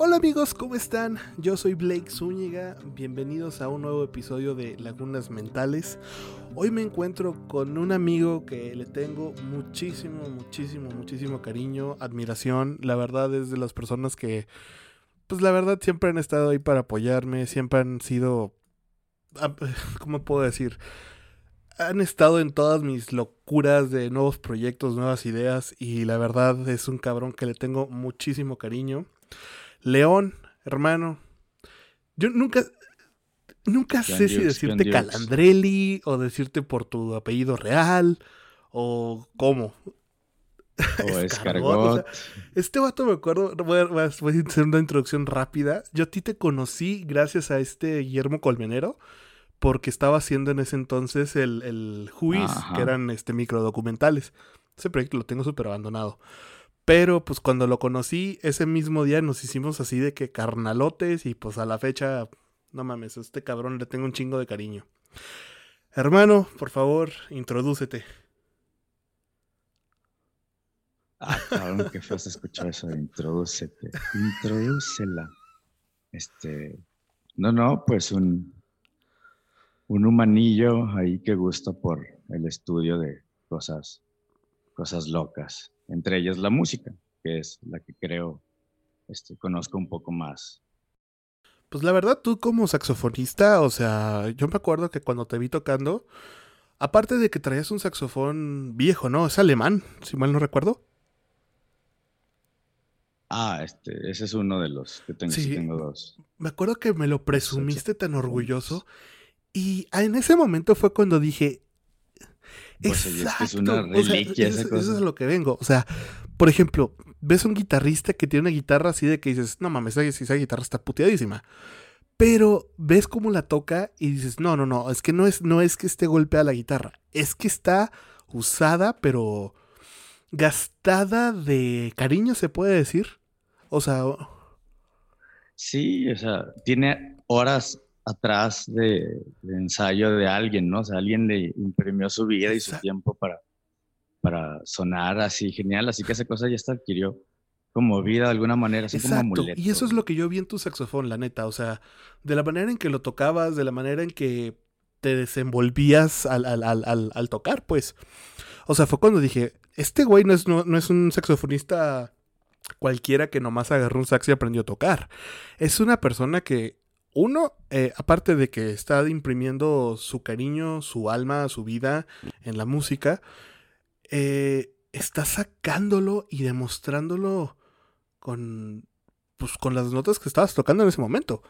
Hola amigos, ¿cómo están? Yo soy Blake Zúñiga, bienvenidos a un nuevo episodio de Lagunas Mentales. Hoy me encuentro con un amigo que le tengo muchísimo, muchísimo, muchísimo cariño, admiración. La verdad es de las personas que, pues la verdad siempre han estado ahí para apoyarme, siempre han sido, ah, ¿cómo puedo decir? Han estado en todas mis locuras de nuevos proyectos, nuevas ideas y la verdad es un cabrón que le tengo muchísimo cariño. León, hermano. Yo nunca, nunca sé si decirte Calandrelli o decirte por tu apellido real o cómo. O escargot. este vato me acuerdo, voy a, hacer una introducción rápida. Yo a ti te conocí gracias a este Guillermo Colmenero porque estaba haciendo en ese entonces el, el Juiz, que eran este microdocumentales. Ese proyecto lo tengo súper abandonado. Pero pues cuando lo conocí, ese mismo día nos hicimos así de que carnalotes y pues a la fecha, no mames, a este cabrón le tengo un chingo de cariño. Hermano, por favor, introdúcete. Ah, cabrón, qué feo se escuchar eso de introdúcete. Introdúcela. Este, no, no, pues un, un humanillo ahí que gusta por el estudio de cosas, cosas locas entre ellas la música, que es la que creo este, conozco un poco más. Pues la verdad, tú como saxofonista, o sea, yo me acuerdo que cuando te vi tocando, aparte de que traías un saxofón viejo, ¿no? Es alemán, si mal no recuerdo. Ah, este, ese es uno de los que tengo, sí, tengo dos. Me acuerdo que me lo presumiste tan orgulloso. Y en ese momento fue cuando dije, pues Exacto. es, una reliquia eso, es lo que vengo. O sea, por ejemplo, ves un guitarrista que tiene una guitarra así de que dices, no mames, esa, guitarra está puteadísima. Pero ves cómo la toca y dices, no, no, no, es que no es, no es que esté golpeada la guitarra, es que está usada, pero gastada de cariño, se puede decir. O sea. Sí, o sea, tiene horas atrás de, ensayo de alguien, ¿no? O sea, alguien le imprimió su vida y su tiempo para, para sonar así genial, así que esa cosa ya está adquirió como vida de alguna manera, así como amuleto. Y eso es lo que yo vi en tu saxofón, la neta, o sea, de la manera en que lo tocabas, de la manera en que te desenvolvías al, al, tocar, pues. O sea, fue cuando dije, este güey no es, no es un saxofonista cualquiera que nomás agarró un sax y aprendió a tocar. Es una persona que uno, eh, aparte de que está imprimiendo su cariño, su alma, su vida en la música, eh, está sacándolo y demostrándolo con, pues, con las notas que estabas tocando en ese momento.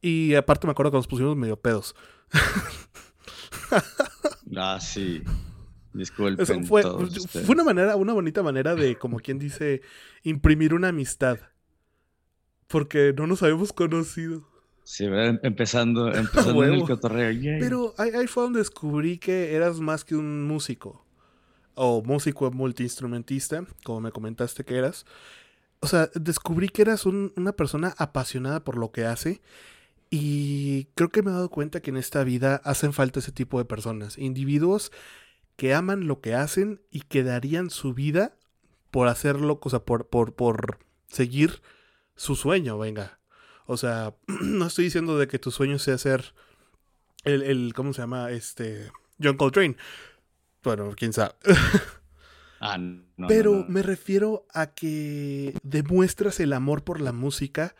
Y aparte me acuerdo que nos pusimos medio pedos. ah, sí. Disculpen. fue, fue una manera, una bonita manera de, como quien dice, imprimir una amistad. Porque no nos habíamos conocido. Sí, empezando, empezando en el cotorreo. Pero ahí, fue donde descubrí que eras más que un músico. O músico multiinstrumentista, como me comentaste que eras. O sea, descubrí que eras una persona apasionada por lo que hace. Y creo que me he dado cuenta que en esta vida hacen falta ese tipo de personas. Individuos que aman lo que hacen y que darían su vida por hacerlo, o sea, por, por, por seguir su sueño, venga. O sea, no estoy diciendo de que tu sueño sea ser el, el ¿cómo se llama? Este, John Coltrane. Bueno, quién sabe. Ah, Pero me refiero a que demuestras el amor por la música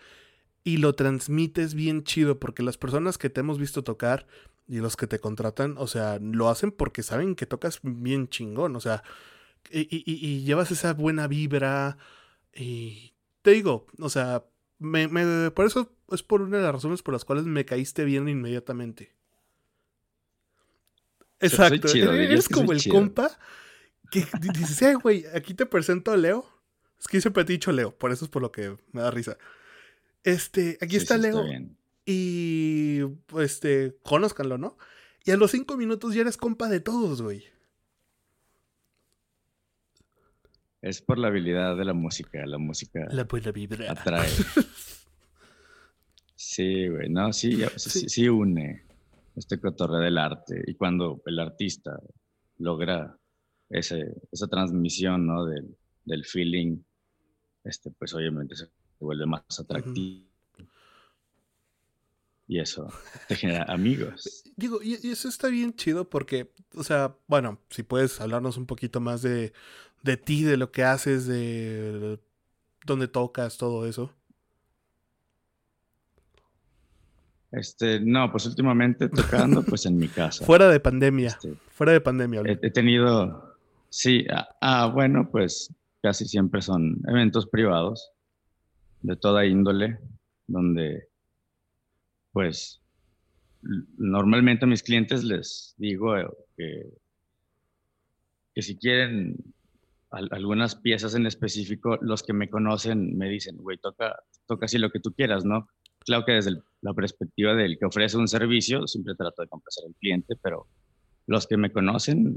y lo transmites bien chido, porque las personas que te hemos visto tocar y los que te contratan, o sea, lo hacen porque saben que tocas bien chingón, o sea, y, y, y llevas esa buena vibra y te digo, o sea, me, por eso es por una de las razones por las cuales me caíste bien inmediatamente. Exacto. es como el compa que dices, hey, güey, aquí te presento a Leo. Es que siempre te he dicho Leo, por eso es por lo que me da risa. Este, aquí está Leo. y, este, conózcanlo, ¿no? Y a los cinco minutos ya eres compa de todos, güey. Es por la habilidad de la música. La música la buena vibra. atrae. sí, güey. No, sí, sí, une este cotorreo del arte. Y cuando el artista logra ese, esa transmisión, ¿no? Del, del feeling, este, pues obviamente se vuelve más atractivo. Y eso te genera amigos. Digo, y, eso está bien chido porque, o sea, bueno, si puedes hablarnos un poquito más de, de ti, de lo que haces, de dónde tocas, todo eso. Este, no, pues últimamente tocando pues en mi casa. Fuera de pandemia. Este, fuera de pandemia. He, tenido, sí, ah, ah, bueno, pues casi siempre son eventos privados de toda índole, donde pues normalmente a mis clientes les digo eh, que, que si quieren algunas piezas en específico, los que me conocen me dicen, güey, toca, toca así lo que tú quieras, ¿no? Claro que desde la perspectiva del que ofrece un servicio, siempre trato de complacer al cliente, pero los que me conocen,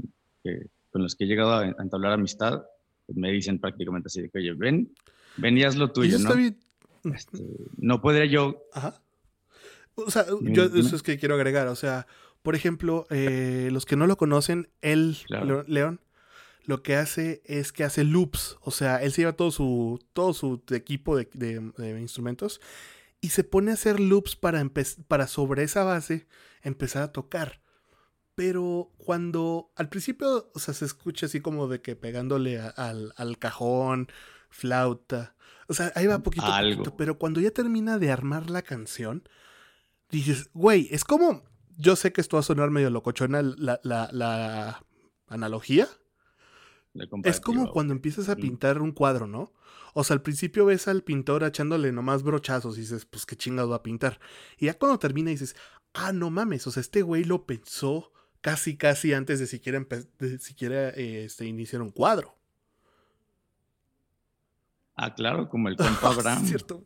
con los que he llegado a entablar amistad, me dicen prácticamente así de que, oye, ven, ven y haz lo tuyo, ¿no? Este, no podría yo... Ajá. O sea, yo eso es que quiero agregar, o sea, por ejemplo, eh, los que no lo conocen, él, León, lo que hace es que hace loops. O sea, él se lleva todo su, todo su equipo de, instrumentos y se pone a hacer loops para, para sobre esa base empezar a tocar. Pero cuando al principio, o sea, se escucha así como de que pegándole al, al, cajón, flauta. O sea, ahí va poquito a poquito. Pero cuando ya termina de armar la canción, dices, güey, es como. Yo sé que esto va a sonar medio locochona la, la, la analogía, es como cuando empiezas a pintar un cuadro, ¿no? O sea, al principio ves al pintor echándole nomás brochazos y dices, pues qué chingado va a pintar. Y ya cuando termina dices, ah, no mames, o sea, este güey lo pensó casi, casi antes de siquiera, de siquiera este, iniciar un cuadro. Ah, claro, como el compa Abraham. cierto.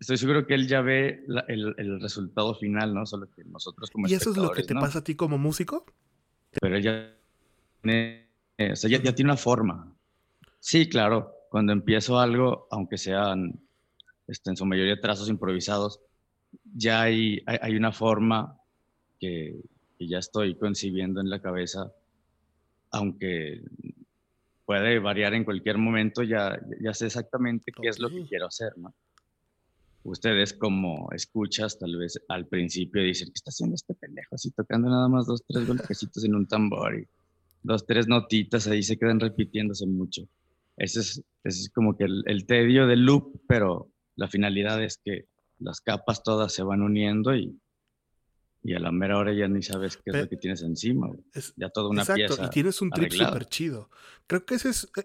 Estoy seguro que él ya ve el, resultado final, ¿no? Solo que nosotros como ¿Y eso es lo que te pasa a ti como músico? Pero él ya tiene o sea, ya, tiene una forma. Sí, claro, cuando empiezo algo, aunque sean este, en su mayoría trazos improvisados, ya hay, hay, una forma que, que, ya estoy concibiendo en la cabeza, aunque puede variar en cualquier momento, ya, ya sé exactamente qué es lo que quiero hacer, ¿no? Ustedes como escuchas, tal vez al principio dicen, ¿qué está haciendo este pendejo? Así tocando nada más dos, tres golpecitos en un tambor y dos, tres notitas ahí se quedan repitiéndose mucho. Ese es, es como que el, tedio del loop, pero la finalidad es que las capas todas se van uniendo y, y a la mera hora ya ni sabes qué es lo que tienes encima. Es, ya toda una exacto, Y tienes un trip súper chido. Creo que ese es. Eh,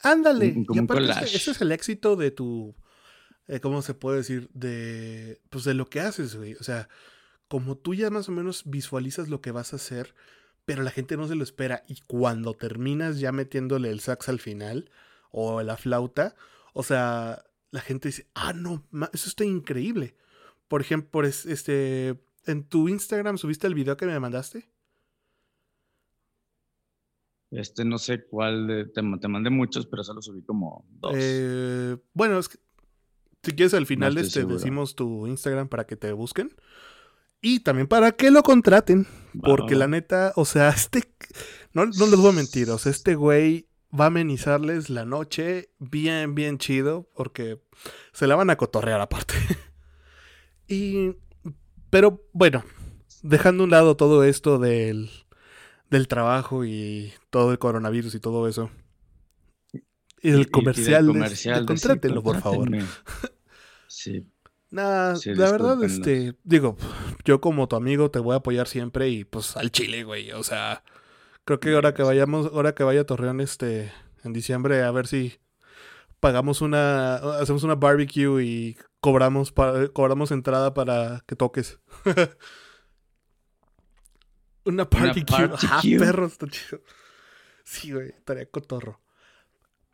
ándale. y aparte ese, es el éxito de tu. Eh, ¿Cómo se puede decir? De. Pues de lo que haces, güey. O sea, como tú ya más o menos visualizas lo que vas a hacer pero la gente no se lo espera. Y cuando terminas ya metiéndole el sax al final o la flauta, o sea, la gente dice, ah, no, eso está increíble. Por ejemplo, este, en tu Instagram subiste el video que me mandaste. Este no sé cuál, te, mandé muchos, pero solo subí como dos. Eh, bueno, es que, si quieres al final este, decimos tu Instagram para que te busquen. Y también para que lo contraten. Porque la neta, o sea, este. No, no les voy a mentir, o sea, este güey va a amenizarles la noche bien, bien chido. Porque se la van a cotorrear aparte. y. Pero bueno, dejando a un lado todo esto del, del trabajo y todo el coronavirus y todo eso. Y el comercial, comercial por favor. Sí, Nada, la verdad, este, digo, yo como tu amigo te voy a apoyar siempre y pues al Chile, güey. O sea, creo que ahora que vayamos, ahora que vaya a Torreón, este, en diciembre, a ver si pagamos una, hacemos una barbecue y cobramos, cobramos entrada para que toques. una barbecue. Ah, perro, está chido. Sí, güey, estaría cotorro.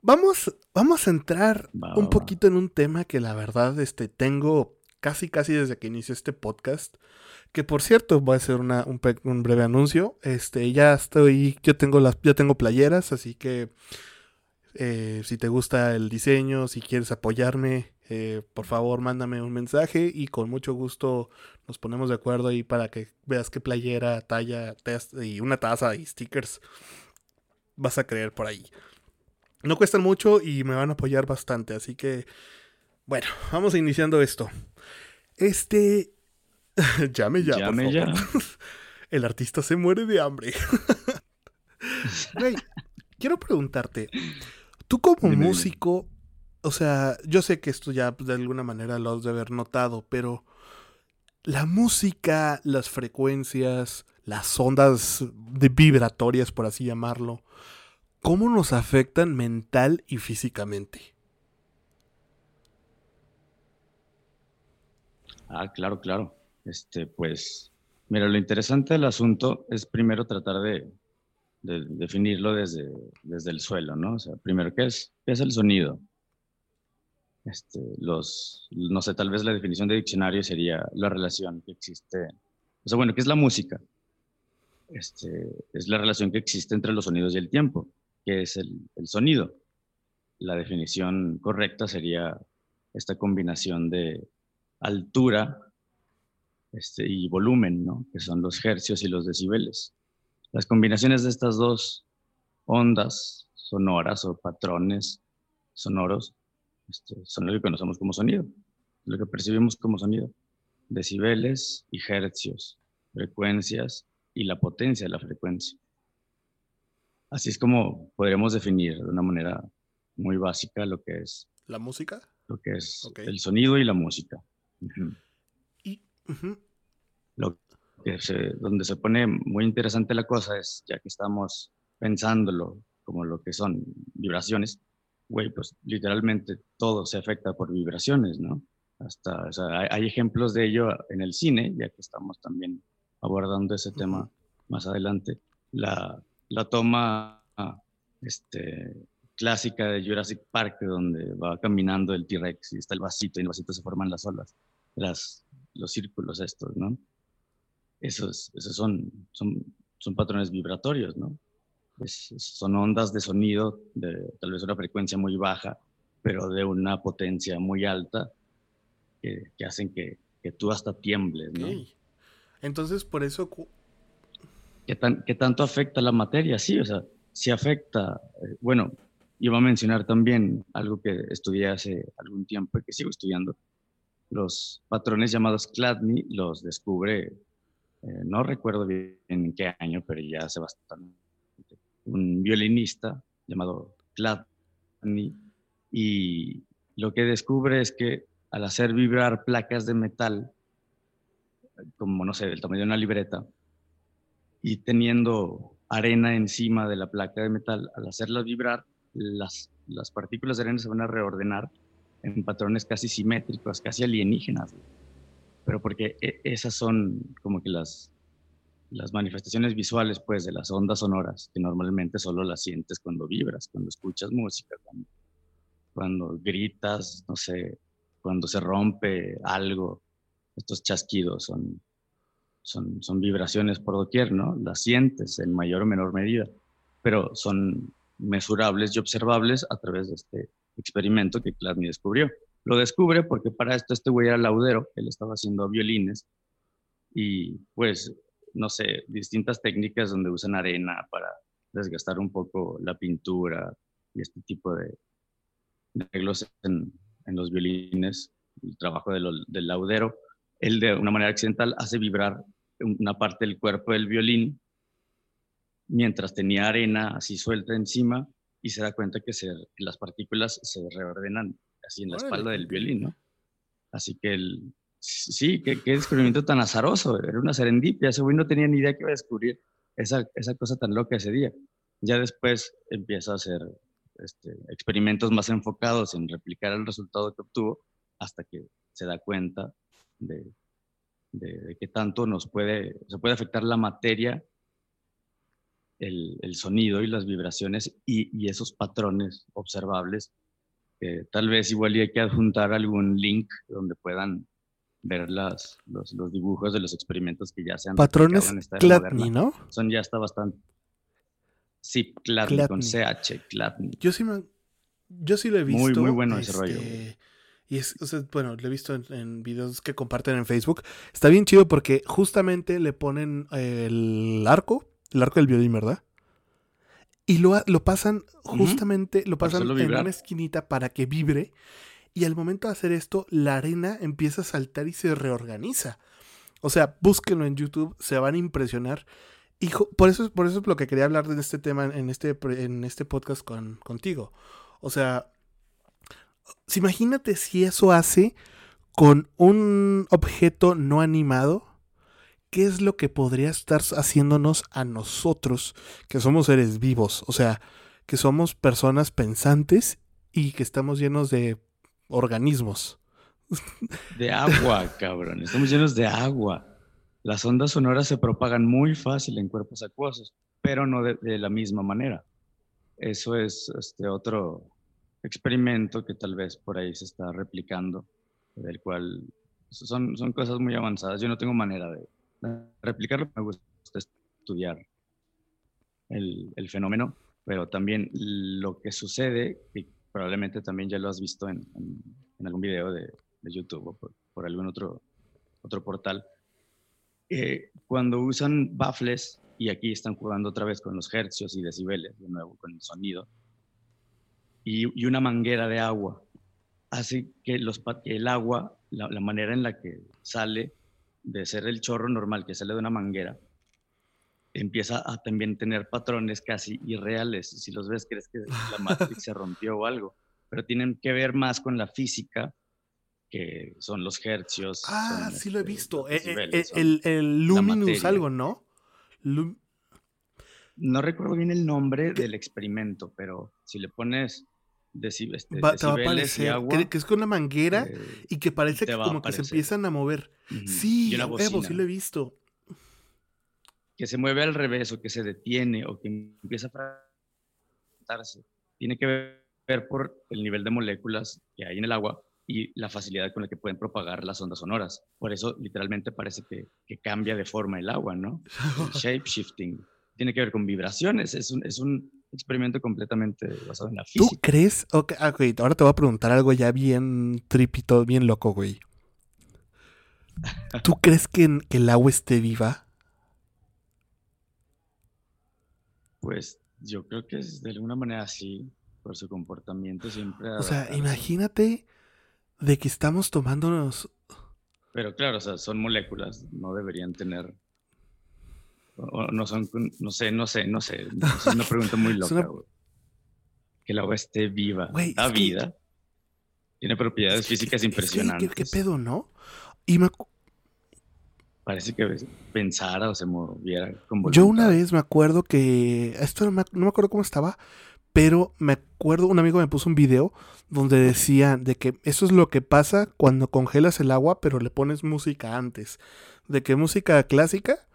Vamos, vamos a entrar un poquito en un tema que la verdad este, tengo casi casi desde que inicié este podcast. Que por cierto, voy a hacer una, un, breve anuncio. Este, ya estoy, yo tengo las, ya tengo playeras, así que eh, si te gusta el diseño, si quieres apoyarme, eh, por favor mándame un mensaje y con mucho gusto nos ponemos de acuerdo ahí para que veas qué playera, talla, test y una taza y stickers vas a creer por ahí. No cuestan mucho y me van a apoyar bastante, así que bueno, vamos iniciando esto. Este llame ya, Llame ya. El artista se muere de hambre. Güey, quiero preguntarte, tú como Dime, dime. músico, o sea, yo sé que esto ya pues, de alguna manera lo has de haber notado, pero la música, las frecuencias, las ondas de vibratorias, por así llamarlo, ¿cómo nos afectan mental y físicamente? Ah, claro, claro. Este, pues, mira, lo interesante del asunto es primero tratar de, de definirlo desde, desde el suelo, ¿no? O sea, primero, ¿qué es, qué es el sonido? Este, los, no sé, tal vez la definición de diccionario sería la relación que existe, o sea, bueno, ¿qué es la música? Este, es la relación que existe entre los sonidos y el tiempo, que es el, sonido. La definición correcta sería esta combinación de altura este, y volumen, ¿no? que son los hercios y los decibeles. Las combinaciones de estas dos ondas sonoras o patrones sonoros este, son lo que conocemos como sonido, lo que percibimos como sonido. Decibeles y hercios, frecuencias y la potencia de la frecuencia. Así es como podríamos definir de una manera muy básica lo que es, ¿La música? lo que es el sonido y la música. Y, Lo que se- donde se pone muy interesante la cosa es, ya que estamos pensándolo como lo que son vibraciones, güey, pues literalmente todo se afecta por vibraciones, ¿no? Hasta, o sea, hay, hay ejemplos de ello en el cine, ya que estamos también abordando ese tema más adelante. La, la toma este, clásica de Jurassic Park, donde va caminando el T-Rex y está el vasito, y en el vasito se forman las olas, las, los círculos estos, ¿no? Esos, esos son, son, son patrones vibratorios, ¿no? Es- son ondas de sonido de tal vez una frecuencia muy baja, pero de una potencia muy alta que, hacen que, que tú hasta tiembles, ¿no? ok. Entonces, por eso, ¿Qué, tan, qué tanto afecta la materia? Sí, o sea, sí afecta. eh, bueno, iba a mencionar también algo que estudié hace algún tiempo y que sigo estudiando. Los patrones llamados Chladni los descubre, eh, no recuerdo bien en qué año, pero ya hace bastante, un violinista llamado Chladni. Y lo que descubre es que al hacer vibrar placas de metal, como no sé, del tamaño de una libreta, y teniendo arena encima de la placa de metal, al hacerla vibrar, las, las partículas de arena se van a reordenar en patrones casi simétricos, casi alienígenas. Pero porque e- esas son como que las, las manifestaciones visuales, pues, de las ondas sonoras, que normalmente solo las sientes cuando vibras, cuando escuchas música, cuando, cuando gritas, no sé, cuando se rompe algo. Estos chasquidos son, son, son vibraciones por doquier, ¿no? Las sientes en mayor o menor medida, pero son mesurables y observables a través de este experimento que Chladni descubrió. Lo descubre porque para esto este güey era laudero, él estaba haciendo violines y pues, no sé, distintas técnicas donde usan arena para desgastar un poco la pintura y este tipo de, arreglos en, los violines, el trabajo del laudero. Él de una manera accidental hace vibrar una parte del cuerpo del violín mientras tenía arena así suelta encima y se da cuenta que se- las partículas se reordenan así en la Órale, espalda del violín, ¿no? Así que el, sí, qué, qué descubrimiento tan azaroso, era una serendipia, ese güey no tenía ni idea que iba a descubrir esa, esa cosa tan loca ese día. Ya después empieza a hacer este, experimentos más enfocados en replicar el resultado que obtuvo hasta que se da cuenta de, de, de qué tanto nos puede, se puede afectar la materia, el, el sonido y las vibraciones y, y esos patrones observables. que tal vez igual hay que adjuntar algún link donde puedan ver las, los, los dibujos de los experimentos que ya se han patrones en esta moderna. ¿no? Son ya está bastante. Sí, Clatny, con. CH, Clatny. Yo sí me, yo sí lo he visto. Muy, muy bueno ese rollo. Y es, o sea, bueno, lo he visto en, en videos que comparten en Facebook. Está bien chido porque justamente le ponen el arco, el arco del violín, ¿verdad? y lo, lo pasan justamente, lo pasan en una esquinita para que vibre. Y al momento de hacer esto, la arena empieza a saltar y se reorganiza. O sea, búsquenlo en YouTube, se van a impresionar. Y por eso, por eso es lo que quería hablar de este tema en este, en este podcast con, contigo. O sea, imagínate si eso hace con un objeto no animado. ¿Qué es lo que podría estar haciéndonos a nosotros, que somos seres vivos? O sea, que somos personas pensantes y que estamos llenos de organismos. De agua, cabrón. Estamos llenos de agua. Las ondas sonoras se propagan muy fácil en cuerpos acuosos, pero no de, la misma manera. Eso es este otro experimento que tal vez por ahí se está replicando, del cual son, son cosas muy avanzadas. Yo no tengo manera de, replicarlo, me gusta estudiar el, el, fenómeno, pero también lo que sucede, y probablemente también ya lo has visto en, en, algún video de, de YouTube o por, algún otro, otro portal, eh, cuando usan baffles, y aquí están jugando otra vez con los hercios y decibeles, de nuevo con el sonido, y, y una manguera de agua, hace que, los, el agua, la, la, manera en la que sale de ser el chorro normal que sale de una manguera, empieza a también tener patrones casi irreales. Si los ves, crees que la Matrix se rompió o algo, pero tienen que ver más con la física que son los hercios. Ah, sí lo he este, visto. Eh, eh, el, el, Luminous algo, ¿no? No recuerdo bien el nombre del experimento, pero si le pones este, te va a aparecer, que, es con una manguera eh, y que parece que como que se empiezan a mover. Sí, Evo, sí lo he visto. Que se mueve al revés o que se detiene o que empieza a fragmentarse. Tiene que ver por el nivel de moléculas que hay en el agua y la facilidad con la que pueden propagar las ondas sonoras. Por eso literalmente parece que, que cambia de forma el agua, ¿no? shape shifting. Tiene que ver con vibraciones, es un, es un experimento completamente basado en la física. ¿Tú crees? Ah, ahora te voy a preguntar algo ya bien tripito, bien loco, güey. ¿Tú crees que, que el agua esté viva? Pues yo creo que es de alguna manera sí, por su comportamiento siempre. O sea, imagínate de que estamos tomándonos. Pero claro, o sea, son moléculas, no deberían tener. O, no son, no sé, no sé, no sé. Es una pregunta muy loca, Que el agua esté viva. da vida. Tiene propiedades físicas impresionantes. ¿qué, pedo, no? Y me. Parece que pensara o se moviera con Yo una vez me acuerdo que. Esto no me, no me acuerdo cómo estaba, pero me acuerdo, un amigo me puso un video donde decía de que eso es lo que pasa cuando congelas el agua, pero le pones música antes. De que música clásica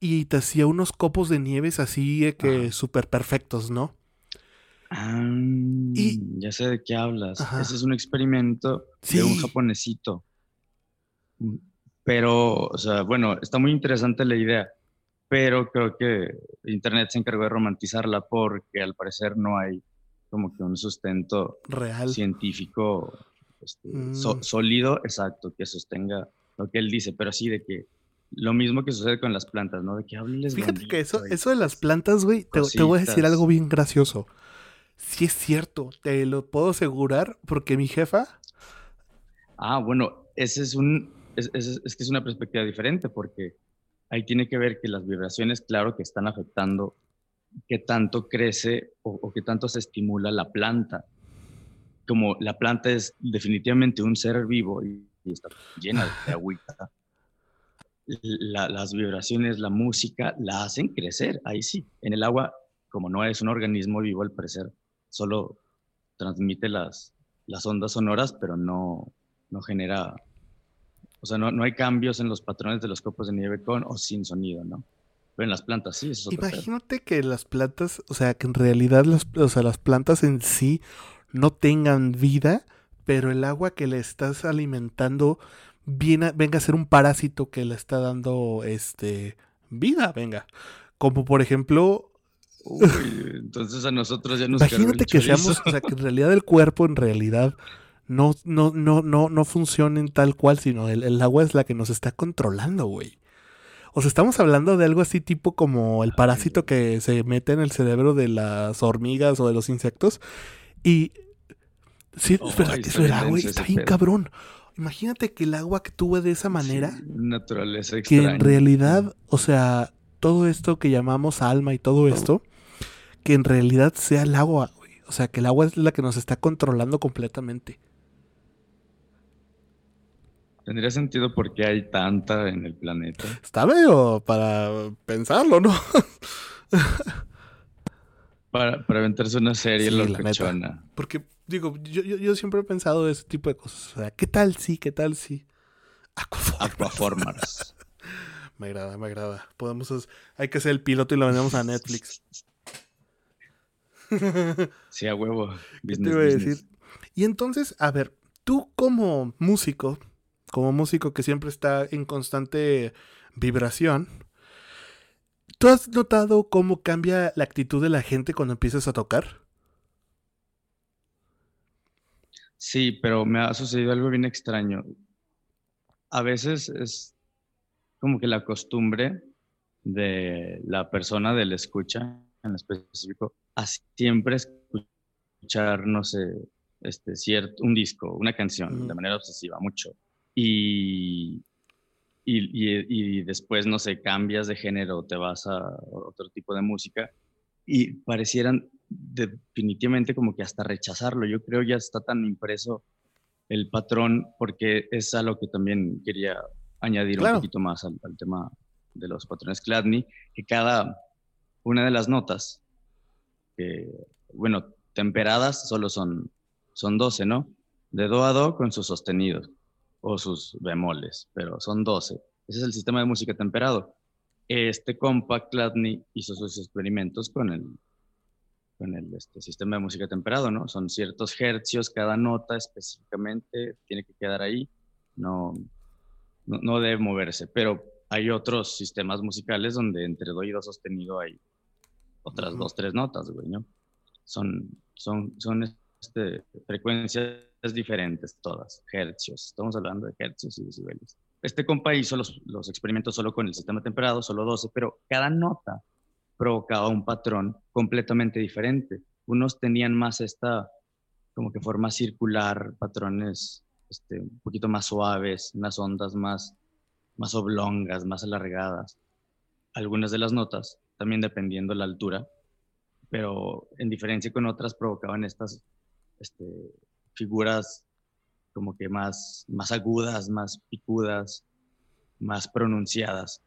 y te hacía unos copos de nieves así que súper perfectos, ¿no? Ah, y, ya sé de qué hablas. Ese es un experimento de un japonesito. Pero, o sea, bueno, está muy interesante la idea pero creo que Internet se encargó de romantizarla porque al parecer no hay como que un sustento real científico este, mm. sólido, exacto, que sostenga lo que él dice, pero sí de que lo mismo que sucede con las plantas, ¿no? De que hables Fíjate que eso, eso de las plantas, güey, te, te, voy a decir algo bien gracioso. Sí es cierto, te lo puedo asegurar porque mi jefa... Ah, bueno, ese es un... es, es que es una perspectiva diferente porque ahí tiene que ver que las vibraciones, claro, que están afectando qué tanto crece o, qué tanto se estimula la planta. Como la planta es definitivamente un ser vivo y, está llena de agüita, las vibraciones, la música, la hacen crecer. Ahí sí, en el agua, como no es un organismo vivo, al parecer solo transmite las, las ondas sonoras, pero no, no genera o sea, no, no, hay cambios en los patrones de los copos de nieve con o sin sonido, ¿no? Pero en las plantas sí. Eso Imagínate que las plantas, o sea, que en realidad las, o sea, las plantas en sí no tengan vida, pero el agua que le estás alimentando viene, venga a ser un parásito que le está dando este vida, venga. Como por ejemplo. Uy, entonces a nosotros ya nos Imagínate que seamos, o sea, que en realidad el cuerpo en realidad no, no, no, no, no funcionen tal cual, sino el, agua es la que nos está controlando, güey. O sea, estamos hablando de algo así tipo como el parásito que se mete en el cerebro de las hormigas o de los insectos. Y... Sí, Oh, espera, eso era, güey, está bien pedo. cabrón. Imagínate que el agua actúe de esa manera. Sí, naturaleza que extraña. en realidad, o sea, todo esto que llamamos alma y todo esto, que en realidad sea el agua, güey. O sea, que el agua es la que nos está controlando completamente. Tendría sentido porque hay tanta en el planeta. Está medio para pensarlo, ¿no? Para, para aventarse una serie Sí, locochona. Porque, digo, yo, yo, yo siempre he pensado ese tipo de cosas. O sea, ¿qué tal sí? ¿Qué tal sí? Aquaformers. Aquaformers. Me agrada, me agrada. Podemos, hay que hacer el piloto y lo vendemos a Netflix. Sí, a huevo. ¿Qué te Business, iba a decir? Y entonces, a ver, tú como músico, como músico que siempre está en constante vibración, ¿tú has notado cómo cambia la actitud de la gente cuando empiezas a tocar? Sí, pero me ha sucedido algo bien extraño. A veces es como que la costumbre de la persona del escucha, en específico, a siempre escuchar, no sé, este, cierto, un disco, una canción, de manera obsesiva, mucho. Y, y, y- y después, no sé, cambias de género, te vas a otro tipo de música y parecieran definitivamente como que hasta rechazarlo. Yo creo ya está tan impreso el patrón porque es a lo que también quería añadir Claro. un poquito más al, al tema de los patrones Chladni, que cada una de las notas, que, bueno, temperadas solo son, son 12, ¿no? De do a do con sus sostenidos o sus bemoles, pero son 12. Ese es el sistema de música temperado. Este compa Chladni hizo sus experimentos con el, con el este, sistema de música temperado, ¿no? Son ciertos hercios, cada nota específicamente tiene que quedar ahí, no, no, no debe moverse, pero hay otros sistemas musicales donde entre do y do sostenido hay otras Ujú. dos, tres notas, güey, ¿no? Son, son, son este, frecuencias diferentes todas, hercios, estamos hablando de hercios y decibeles. Este compa hizo los, los experimentos solo con el sistema temperado, solo 12, pero cada nota provocaba un patrón completamente diferente. Unos tenían más esta como que forma circular, patrones este, un poquito más suaves, unas ondas más, más oblongas, más alargadas. Algunas de las notas, también dependiendo la altura, pero en diferencia con otras provocaban estas este, figuras como que más, más agudas, más picudas, más pronunciadas.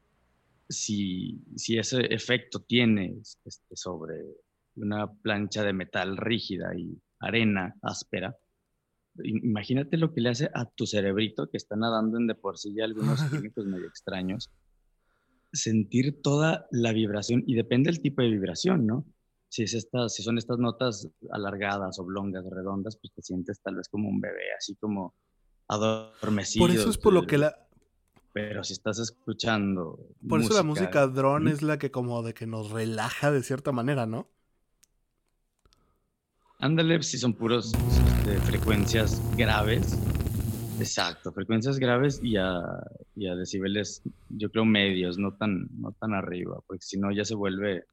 Si, si ese efecto tiene este, sobre una plancha de metal rígida y arena áspera, imagínate lo que le hace a tu cerebrito que está nadando en de por sí ya algunos químicos medio extraños, sentir toda la vibración y depende del tipo de vibración, ¿no? Si, es esta, si son estas notas alargadas, oblongas, redondas, pues te sientes tal vez como un bebé, así como adormecido. Por eso es por lo que la, Pero si estás escuchando. por eso la música drone es la que como de que nos relaja de cierta manera, ¿no? Ándale, si son puros este, frecuencias graves. Exacto, frecuencias graves y a, y a decibeles, yo creo, medios, no tan, no tan arriba, porque si no ya se vuelve,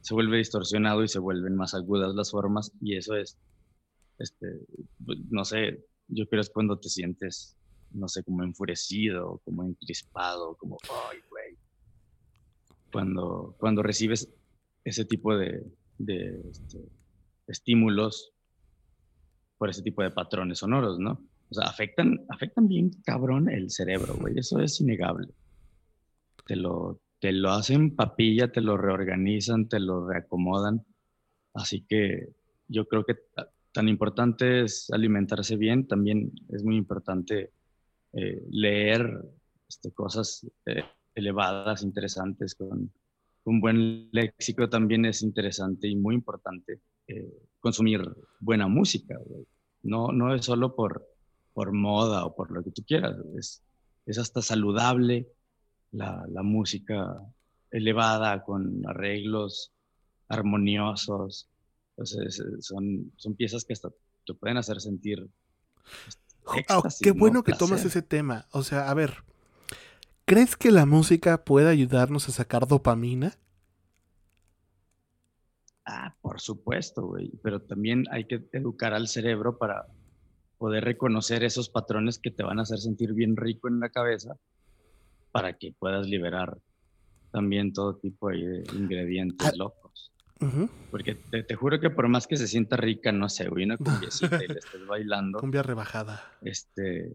se vuelve distorsionado y se vuelven más agudas las formas y eso es, este, pues, no sé, yo creo es cuando te sientes, no sé, como enfurecido, como encrispado, como, ay, güey. Cuando, cuando recibes ese tipo de, de este, estímulos por ese tipo de patrones sonoros, ¿no? O sea, afectan, afectan bien cabrón el cerebro, güey. Eso es innegable. Te lo, te lo hacen papilla, te lo reorganizan, te lo reacomodan. Así que yo creo que ta- tan importante es alimentarse bien, también es muy importante eh, leer este, cosas eh, elevadas, interesantes, con un buen léxico también es interesante y muy importante eh, consumir buena música. güey. No, no es solo por, por moda o por lo que tú quieras, es, es hasta saludable la, la música elevada con arreglos armoniosos. Entonces, eh, son, son piezas que hasta te pueden hacer sentir Éxtasis, qué ¿no? bueno que tomas ese tema. O sea, a ver, ¿Crees que la música puede ayudarnos a sacar dopamina? Ah, por supuesto, güey. Pero también hay que educar al cerebro para poder reconocer esos patrones que te van a hacer sentir bien rico en la cabeza para que puedas liberar también todo tipo de ingredientes ah, locos. Porque te, juro que por más que se sienta rica, no sé, güey, una cumbiecita y le estés bailando. Cumbia rebajada. Este,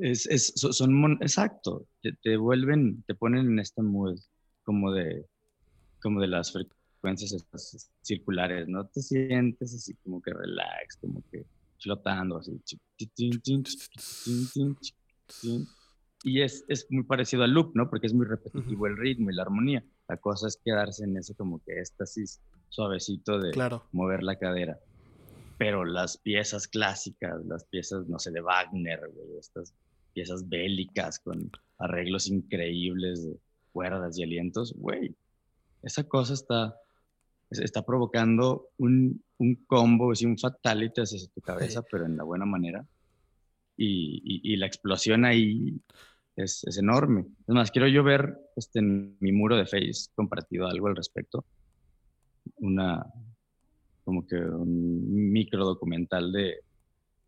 es, es, son, exacto, te, te, vuelven, te ponen en este mood como de, como de las frecuencias circulares, ¿no? Te sientes así como que relax, como que flotando así. Y es, es muy parecido al loop, ¿no? Porque es muy repetitivo el ritmo y la armonía. La cosa es quedarse en ese como que éxtasis suavecito de mover la cadera. Pero las piezas clásicas, las piezas, no sé, de Wagner, estas piezas bélicas con arreglos increíbles de cuerdas y alientos, güey, esa cosa está, está provocando un, un combo, un fatality hacia tu cabeza, pero en la buena manera. Y, y, la explosión ahí es, es, enorme. Es quiero yo ver este, en mi muro de Face compartido algo al respecto. Una, como que un micro documental de,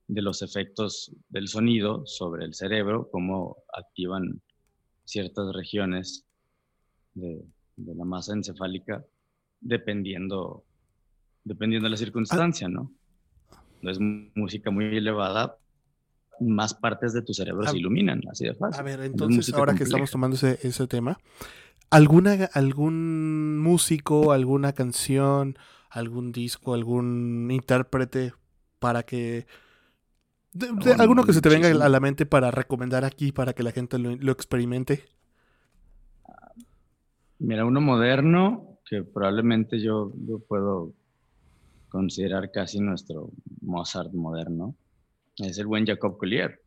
de los efectos del sonido sobre el cerebro, cómo activan ciertas regiones de, de la masa encefálica dependiendo, dependiendo de la circunstancia, ¿no? No es música muy elevada, más partes de tu cerebro se iluminan, así de fácil. A ver, entonces, ahora que estamos tomando ese, ese tema, ¿alguna, ¿algún músico, alguna canción, algún disco, algún intérprete para que... alguno que se te venga a la mente para recomendar aquí, para que la gente lo, lo experimente? Mira, uno moderno, que probablemente yo, yo puedo considerar casi nuestro Mozart moderno, es el buen Jacob Collier.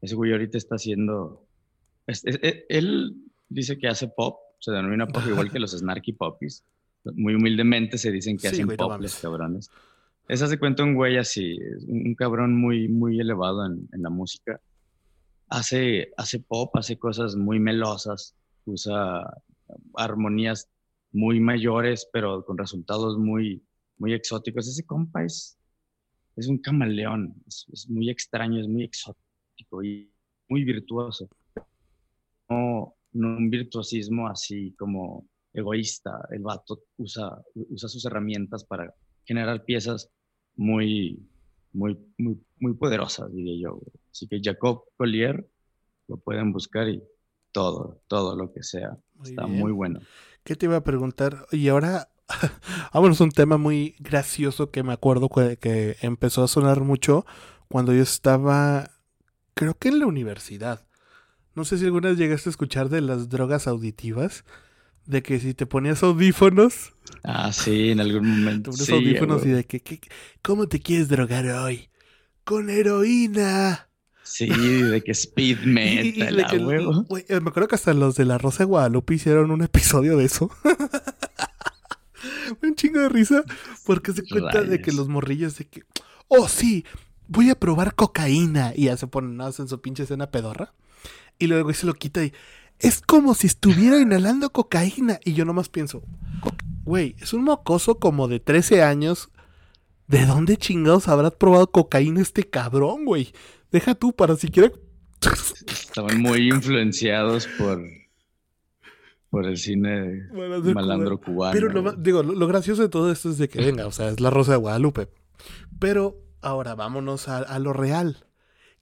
Ese güey ahorita está haciendo... E, él dice que hace pop, se denomina pop igual que los Snarky Poppies. Muy humildemente se dicen que hacen pop los cabrones. Esa se cuenta un güey así, un cabrón muy, muy elevado en, en, la música. Hace, hace pop, hace cosas muy melosas, usa armonías muy mayores, pero con resultados muy, muy exóticos. Ese compa es, es un camaleón, es, muy extraño, es muy exótico y muy virtuoso. No, no un virtuosismo así como egoísta. El vato usa, usa sus herramientas para generar piezas muy, muy, muy, muy poderosas, diría yo. Así que Jacob Collier lo pueden buscar y todo, todo lo que sea. Está muy bueno. ¿Qué te iba a preguntar? Y ahora, ah, bueno, es un tema muy gracioso que me acuerdo que, empezó a sonar mucho cuando yo estaba, creo que en la universidad. No sé si alguna vez llegaste a escuchar de las drogas auditivas. De que si te ponías audífonos. Ah, sí, en algún momento. Te audífonos y de que, ¿cómo te quieres drogar hoy? Con heroína. Sí, de que speed metal, eh, me acuerdo que hasta los de la Rosa de Guadalupe hicieron un episodio de eso. un chingo de risa porque se cuenta de que los morrillos de que, oh sí, voy a probar cocaína y ya se ponen nada en su pinche escena pedorra y luego se lo quita y es como si estuviera inhalando cocaína y yo nomás pienso, güey, es un mocoso como de 13 años. ¿De dónde chingados habrá probado cocaína este cabrón, güey? Deja tú para siquiera. Estaban muy influenciados por, por el cine malandro cubano. Pero lo, digo, lo, gracioso de todo esto es de que venga, o sea, es la Rosa de Guadalupe. Pero ahora vámonos a, lo real.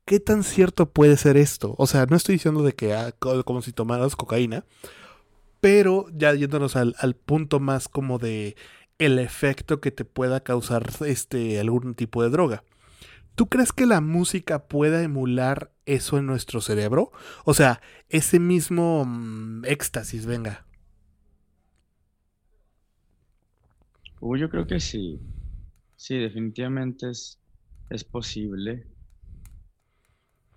¿Qué tan cierto puede ser esto? O sea, no estoy diciendo de que ah, como si tomaras cocaína, pero ya yéndonos al, al, punto más como de el efecto que te pueda causar este algún tipo de droga. ¿Tú crees que la música pueda emular eso en nuestro cerebro? O sea, ese mismo mm, éxtasis, venga. yo creo que sí. Sí, definitivamente es, es posible.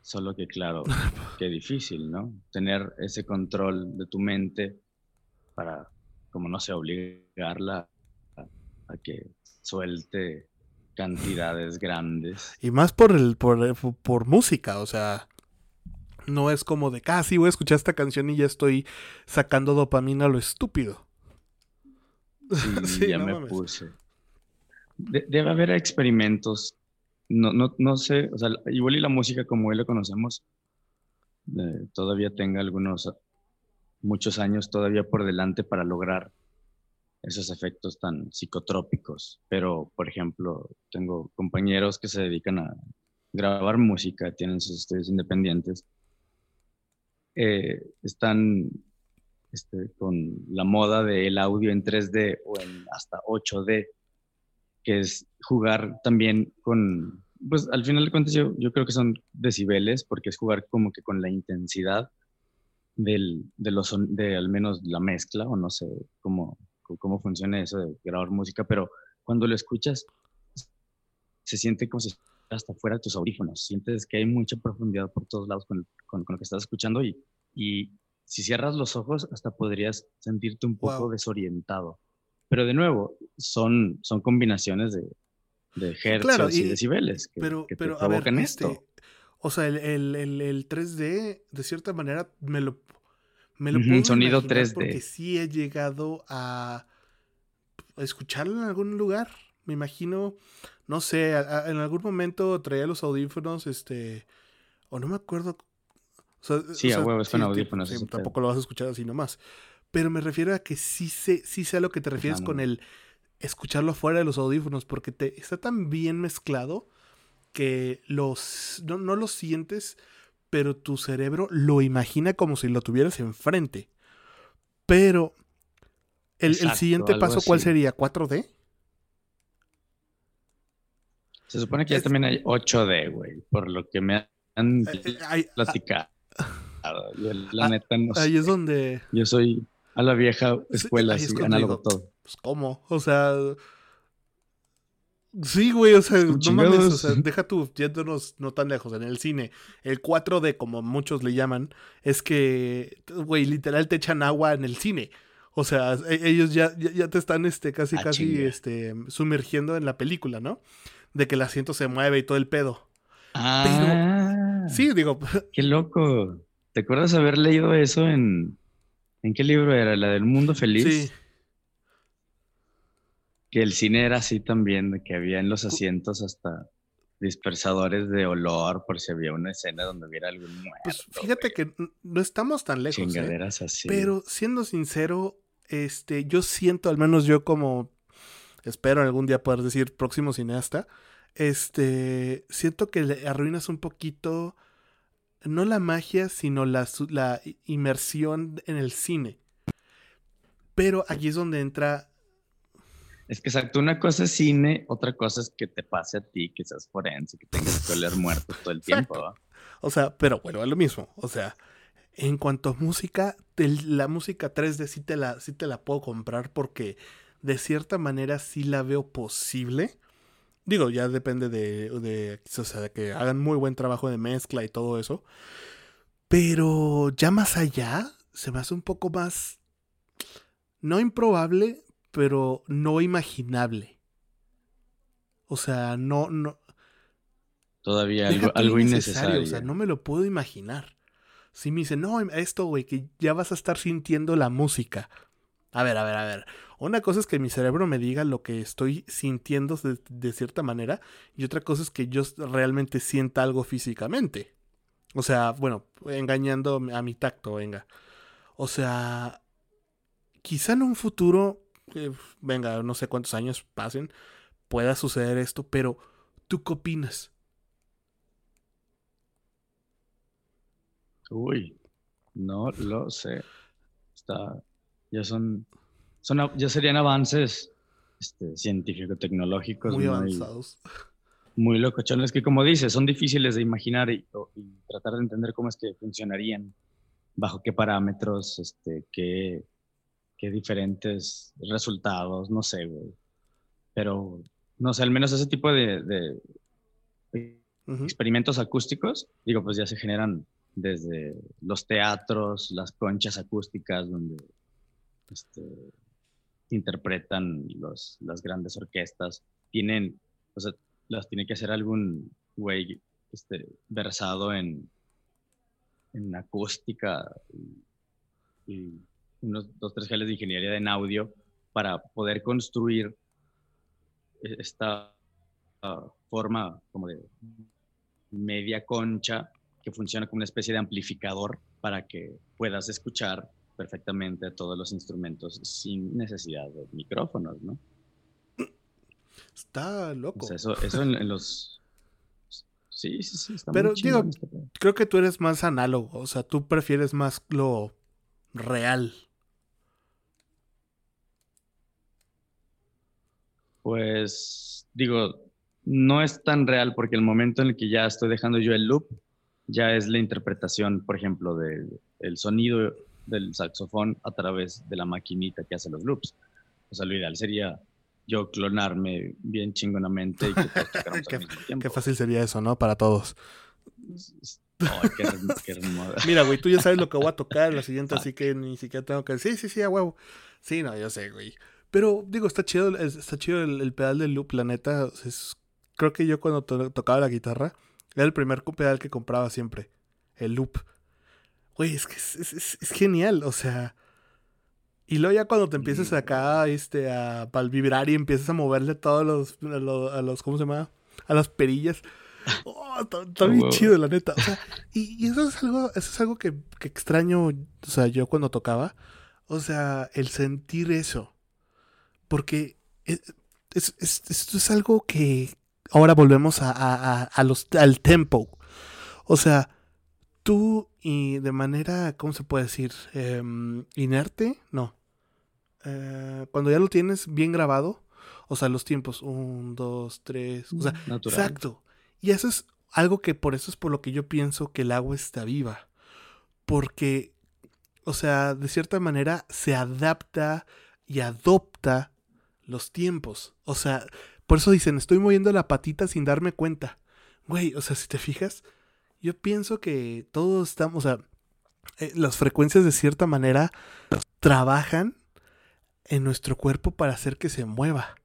Solo que, claro, qué difícil, ¿no? Tener ese control de tu mente para, como no sé, obligarla a que suelte cantidades grandes. Y más por el por, por música, o sea, No es como de, ah, sí, voy a escuchar esta canción y ya estoy sacando dopamina a lo estúpido. Sí, ya me puse. debe haber experimentos. No, no, no sé, o sea, igual y la música como hoy la conocemos, eh, todavía tenga algunos, muchos años todavía por delante para lograr esos efectos tan psicotrópicos. Pero, por ejemplo, tengo compañeros que se dedican a grabar música, tienen sus estudios independientes, eh, están este, con la moda del audio en 3D o en hasta 8D, que es jugar también con, pues al final de cuentas yo, yo creo que son decibeles, porque es jugar como que con la intensidad del, de, los, de al menos la mezcla, o no sé cómo, cómo funciona eso de grabar música, pero cuando lo escuchas se siente como si hasta fuera de tus audífonos, sientes que hay mucha profundidad por todos lados con, con, lo que estás escuchando y, y si cierras los ojos, hasta podrías sentirte un poco desorientado. Pero de nuevo, son, son combinaciones de, de hercios y, decibeles que, pero, que pero, provocan esto. Este, o sea, el, el, el, 3D, de cierta manera, me lo, me lo puedo Sonido 3D. Porque sí he llegado a escucharlo en algún lugar. Me imagino, no sé, en algún momento traía los audífonos, este, o no me acuerdo sí, a huevos con audífonos. tampoco lo vas a escuchar así nomás. Pero me refiero a que sí sé, sí sé a lo que te refieres con el escucharlo fuera de los audífonos, porque te, está tan bien mezclado que los, no, lo sientes, pero tu cerebro lo imagina como si lo tuvieras enfrente. Pero el, siguiente paso, ¿cuál sería? ¿4D? Se supone que ya también hay 8D, güey, por lo que me han eh, eh, platicado la ah, neta, no Ahí es donde. Yo soy a la vieja escuela, así, análogo todo. Pues, ¿cómo? O sea. Sí, güey, o sea, no mames, o sea, deja tú, yéndonos no tan lejos, en el cine, el 4D, como muchos le llaman, es que, güey, literal te echan agua en el cine. O sea, e, ellos ya, ya, te están, este, casi, ah, casi, este, sumergiendo en la película, ¿no? De que el asiento se mueve y todo el pedo. Ah. sí, digo. Qué loco. ¿Te acuerdas haber leído eso en... ¿En qué libro era? ¿La del mundo feliz? Sí. Que el cine era así también, de que había en los asientos hasta dispersadores de olor por si había una escena donde hubiera algún muerto. Pues fíjate que no estamos tan lejos. ¿eh? Chingaderas así. Pero siendo sincero, este, yo siento, al menos yo como espero algún día poder decir próximo cineasta, este, siento que le arruinas un poquito no la magia, sino la, la inmersión en el cine. Pero aquí es donde entra es que exacto, una cosa es cine, otra cosa es que te pase a ti, que seas forense, que tengas que oler muerto todo el tiempo. O sea, pero bueno, es lo mismo. O sea, en cuanto a música, la música 3D sí te, la, sí te la puedo comprar porque de cierta manera sí la veo posible. Digo, ya depende de, de, o sea, de que hagan muy buen trabajo de mezcla y todo eso. Pero ya más allá, se me hace un poco más, no improbable, pero no imaginable. O sea, no, no. Todavía algo, algo innecesario. O sea, no me lo puedo imaginar. Si me dicen, no, esto, güey, que ya vas a estar sintiendo la música. A ver, a ver, a ver. Una cosa es que mi cerebro me diga lo que estoy sintiendo de, cierta manera y otra cosa es que yo realmente sienta algo físicamente. O sea, bueno, engañando a mi tacto, venga. O sea, quizá en un futuro, eh, venga, no sé cuántos años pasen, pueda suceder esto, pero ¿tú qué opinas? Uy, no lo sé. Está, ya son, son ya serían avances este, científico-tecnológicos. Muy avanzados. Muy locochones que, como dices, son difíciles de imaginar y, tratar de entender cómo es que funcionarían, bajo qué parámetros, este, qué, qué diferentes resultados, no sé, güey. Pero, no sé, al menos ese tipo de, experimentos acústicos, digo, pues ya se generan desde los teatros, las conchas acústicas, donde este, interpretan los, las grandes orquestas, tienen, o sea, las tiene que hacer algún güey este, versado en, en acústica y, unos dos, tres geles de ingeniería en audio para poder construir e, esta ah, forma como de media concha que funciona como una especie de amplificador para que puedas escuchar perfectamente todos los instrumentos sin necesidad de micrófonos, ¿no? Está loco. eso, eso en, los... Sí, sí, sí. Está Pero digo, este creo que tú eres más análogo, o sea, tú prefieres más lo real. Pues digo, no es tan real porque el momento en el que ya estoy dejando yo el loop, ya es la interpretación, por ejemplo, del sonido del saxofón a través de la maquinita que hace los loops. O sea, lo ideal sería yo clonarme bien chingonamente y que qué, qué fácil sería eso, ¿no? Para todos. Mira, güey, tú ya sabes lo que voy a tocar en la siguiente, así que ni siquiera tengo que decir, sí, sí, sí, a huevo. Sí, no, yo sé, güey. Pero digo, está chido, está chido el, pedal del loop, la neta. Es, creo que yo cuando tocaba la guitarra, era el primer pedal que compraba siempre. El loop. Güey, es que es, genial, o sea. Y luego ya cuando te empiezas acá este, a, vibrar y empiezas a moverle todos los, a los, ¿cómo se llama? A las perillas. Oh, está, bien chido, la neta. O sea, y, eso es algo, eso es algo que, que, extraño, o sea, yo cuando tocaba. O sea, el sentir eso. Porque es, esto es algo que ahora volvemos a, a, a los, al tempo. O sea, tú y de manera, ¿cómo se puede decir? Em, inerte, no. Eh, cuando ya lo tienes bien grabado, o sea, los tiempos, un, dos, tres, o sea, exacto. Y eso es algo que por eso es por lo que yo pienso que el agua está viva. Porque, o sea, de cierta manera se adapta y adopta los tiempos. O sea, por eso dicen, estoy moviendo la patita sin darme cuenta. Güey, o sea, si te fijas, yo pienso que todos estamos, o sea, eh, las frecuencias de cierta manera trabajan en nuestro cuerpo para hacer que se mueva.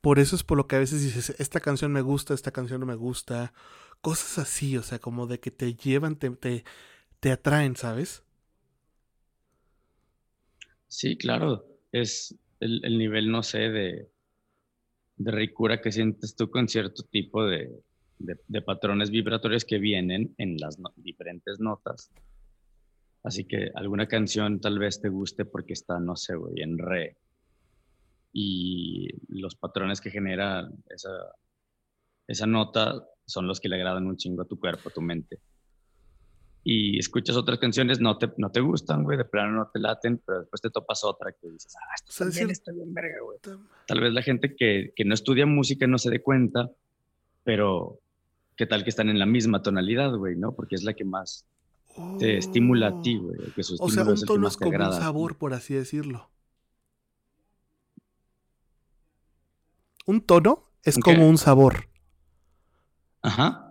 Por eso es por lo que a veces dices, esta canción me gusta, esta canción no me gusta. Cosas así, o sea, como de que te llevan, te, te, atraen, ¿sabes? Sí, claro. Es el, nivel, no sé, de, de ricura que sientes tú con cierto tipo de, de, patrones vibratorios que vienen en las diferentes notas. Así que alguna canción tal vez te guste porque está, no sé, güey, en re. Y los patrones que genera esa, esa nota son los que le agradan un chingo a tu cuerpo, a tu mente. Y escuchas otras canciones, no te, no te gustan, güey, de plano no te laten, pero después te topas otra que dices, ah, esto también está bien verga, güey. Tal vez la gente que, que no estudia música no se dé cuenta, pero ¿qué tal que están en la misma tonalidad, güey, no? Porque es la que más te estimula a ti, oh. güey. o sea, un tono es como un sabor, por así decirlo. Un tono es como un sabor. Ajá.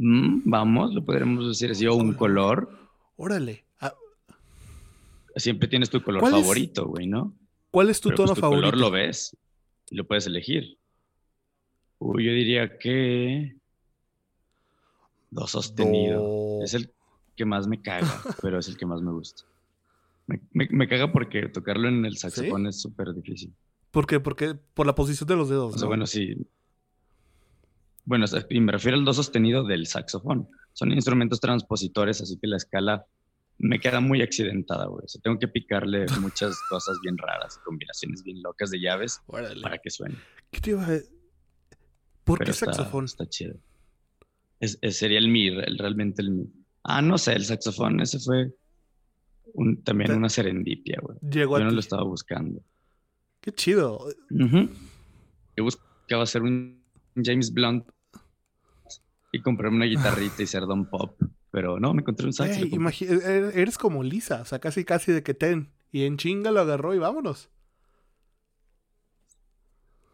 Mm, vamos, lo podríamos decir así, o un color. Órale. Ah. Siempre tienes tu color favorito, güey, ¿no? ¿Cuál es tu tono pues, tu favorito? color lo ves y lo puedes elegir. Uy, yo diría que. Do sostenido. Es el que más me caga, pero es el que más me gusta. Me, caga porque tocarlo en el saxofón es súper difícil. ¿Por qué? Porque por la posición de los dedos. O sea, bueno, sí. Bueno, y me refiero al do sostenido del saxofón. Son instrumentos transpositores, así que la escala me queda muy accidentada, güey. O sea, tengo que picarle muchas cosas bien raras, combinaciones bien locas de llaves para que suene. ¿Qué te iba a ¿Por qué saxofón? Está chido. Es, sería el mi, realmente el mi. Ah, no sé, el saxofón, ese fue también una serendipia, güey. Yo no lo estaba buscando. Qué chido. Yo buscaba ser un James Blunt y comprarme una guitarrita y ser Don Pop, pero no, me encontré un sax. E, e, eres como Lisa, o sea, casi casi de que ten. Y en chinga lo agarró y vámonos.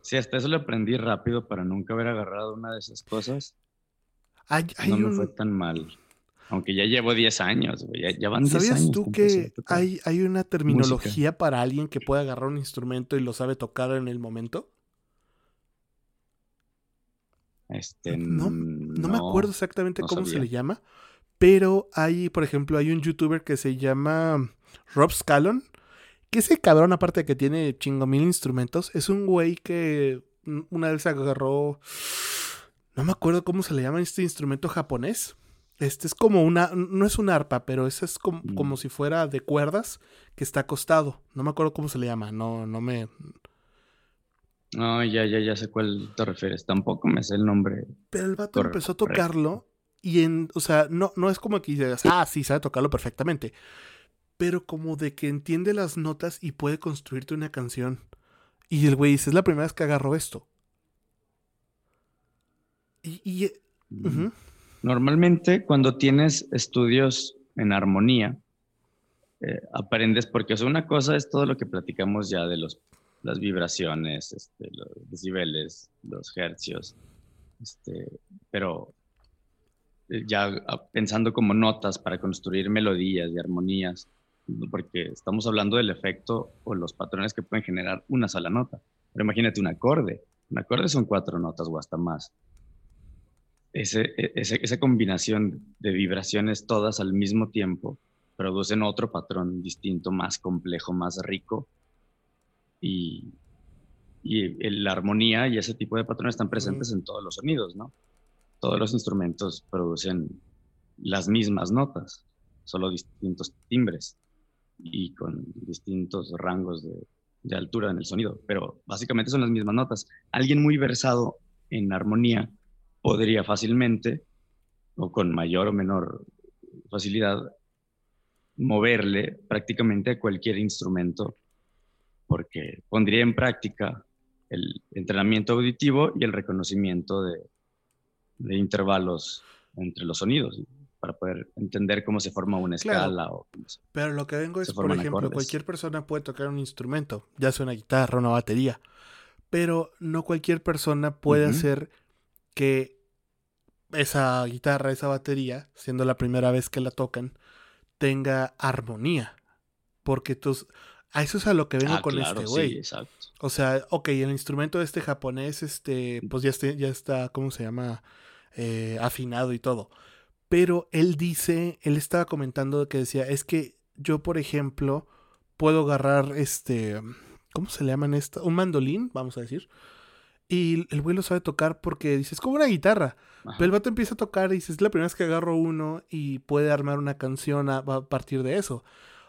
Sí, hasta eso lo aprendí rápido para nunca haber agarrado una de esas cosas. no me fue tan mal. Aunque ya llevo 10 años, güey. Ya, van 10 ¿Sabías años. tú que hay, hay una terminología para alguien que puede agarrar un instrumento y lo sabe tocar en el momento? Este, no, no, me acuerdo exactamente cómo se le llama, Pero hay, por ejemplo, hay un youtuber que se llama Rob Scallon. Que ese cabrón, aparte de que tiene chingo mil instrumentos, es un güey que una vez agarró. No me acuerdo cómo se le llama este instrumento japonés. Este es como una. No es un arpa, pero ese es como, Mm. como si fuera de cuerdas que está acostado. No me acuerdo cómo se le llama. No, no me. No, ya, ya, ya sé cuál te refieres. Tampoco me sé el nombre. Pero el vato Correcto, empezó a correcto. tocarlo y en, o sea, no, no es como que digas, ah, sí, sabe tocarlo perfectamente, pero como de que entiende las notas y puede construirte una canción. Y el güey dice, es la primera vez que agarro esto. Y, y, Mm. Normalmente cuando tienes estudios en armonía, eh, aprendes, porque sea, una cosa es todo lo que platicamos ya de los, las vibraciones, este, los decibeles, los hercios, este, pero eh, ya pensando como notas para construir melodías y armonías, porque estamos hablando del efecto o los patrones que pueden generar una sola nota. Pero imagínate un acorde. Un acorde son cuatro notas o hasta más e, esa combinación de vibraciones todas al mismo tiempo producen otro patrón distinto, más complejo, más rico. Y, y el- la armonía y ese tipo de patrones están presentes en todos los sonidos, ¿no? Todos los instrumentos producen las mismas notas, solo distintos timbres y con distintos rangos de, de altura en el sonido, pero básicamente son las mismas notas. Alguien muy versado en armonía podría fácilmente, o con mayor o menor facilidad, moverle prácticamente a cualquier instrumento, porque pondría en práctica el entrenamiento auditivo y el reconocimiento de, de intervalos entre los sonidos, para poder entender cómo se forma una Claro. escala o pero lo que vengo es, por ejemplo, acordes. cualquier persona puede tocar un instrumento, ya sea una guitarra, una batería, pero no cualquier persona puede hacer que esa guitarra, esa batería, siendo la primera vez que la tocan, tenga armonía. Porque tú, a eso es a lo que vengo Ah, con claro, este sí, güey. exacto. O sea, ok, el instrumento este japonés, este, pues ya, este, ya está, ¿cómo se llama? Eh, afinado y todo. Pero él dice, él estaba comentando que decía, es que yo, por ejemplo, puedo agarrar este, ¿cómo se le llaman esto? Un mandolín, vamos a decir. Y el güey lo sabe tocar porque dice, es como una guitarra. Ajá. Pero el vato empieza a tocar y dice, es la primera vez que agarro uno y puede armar una canción a, a partir de eso.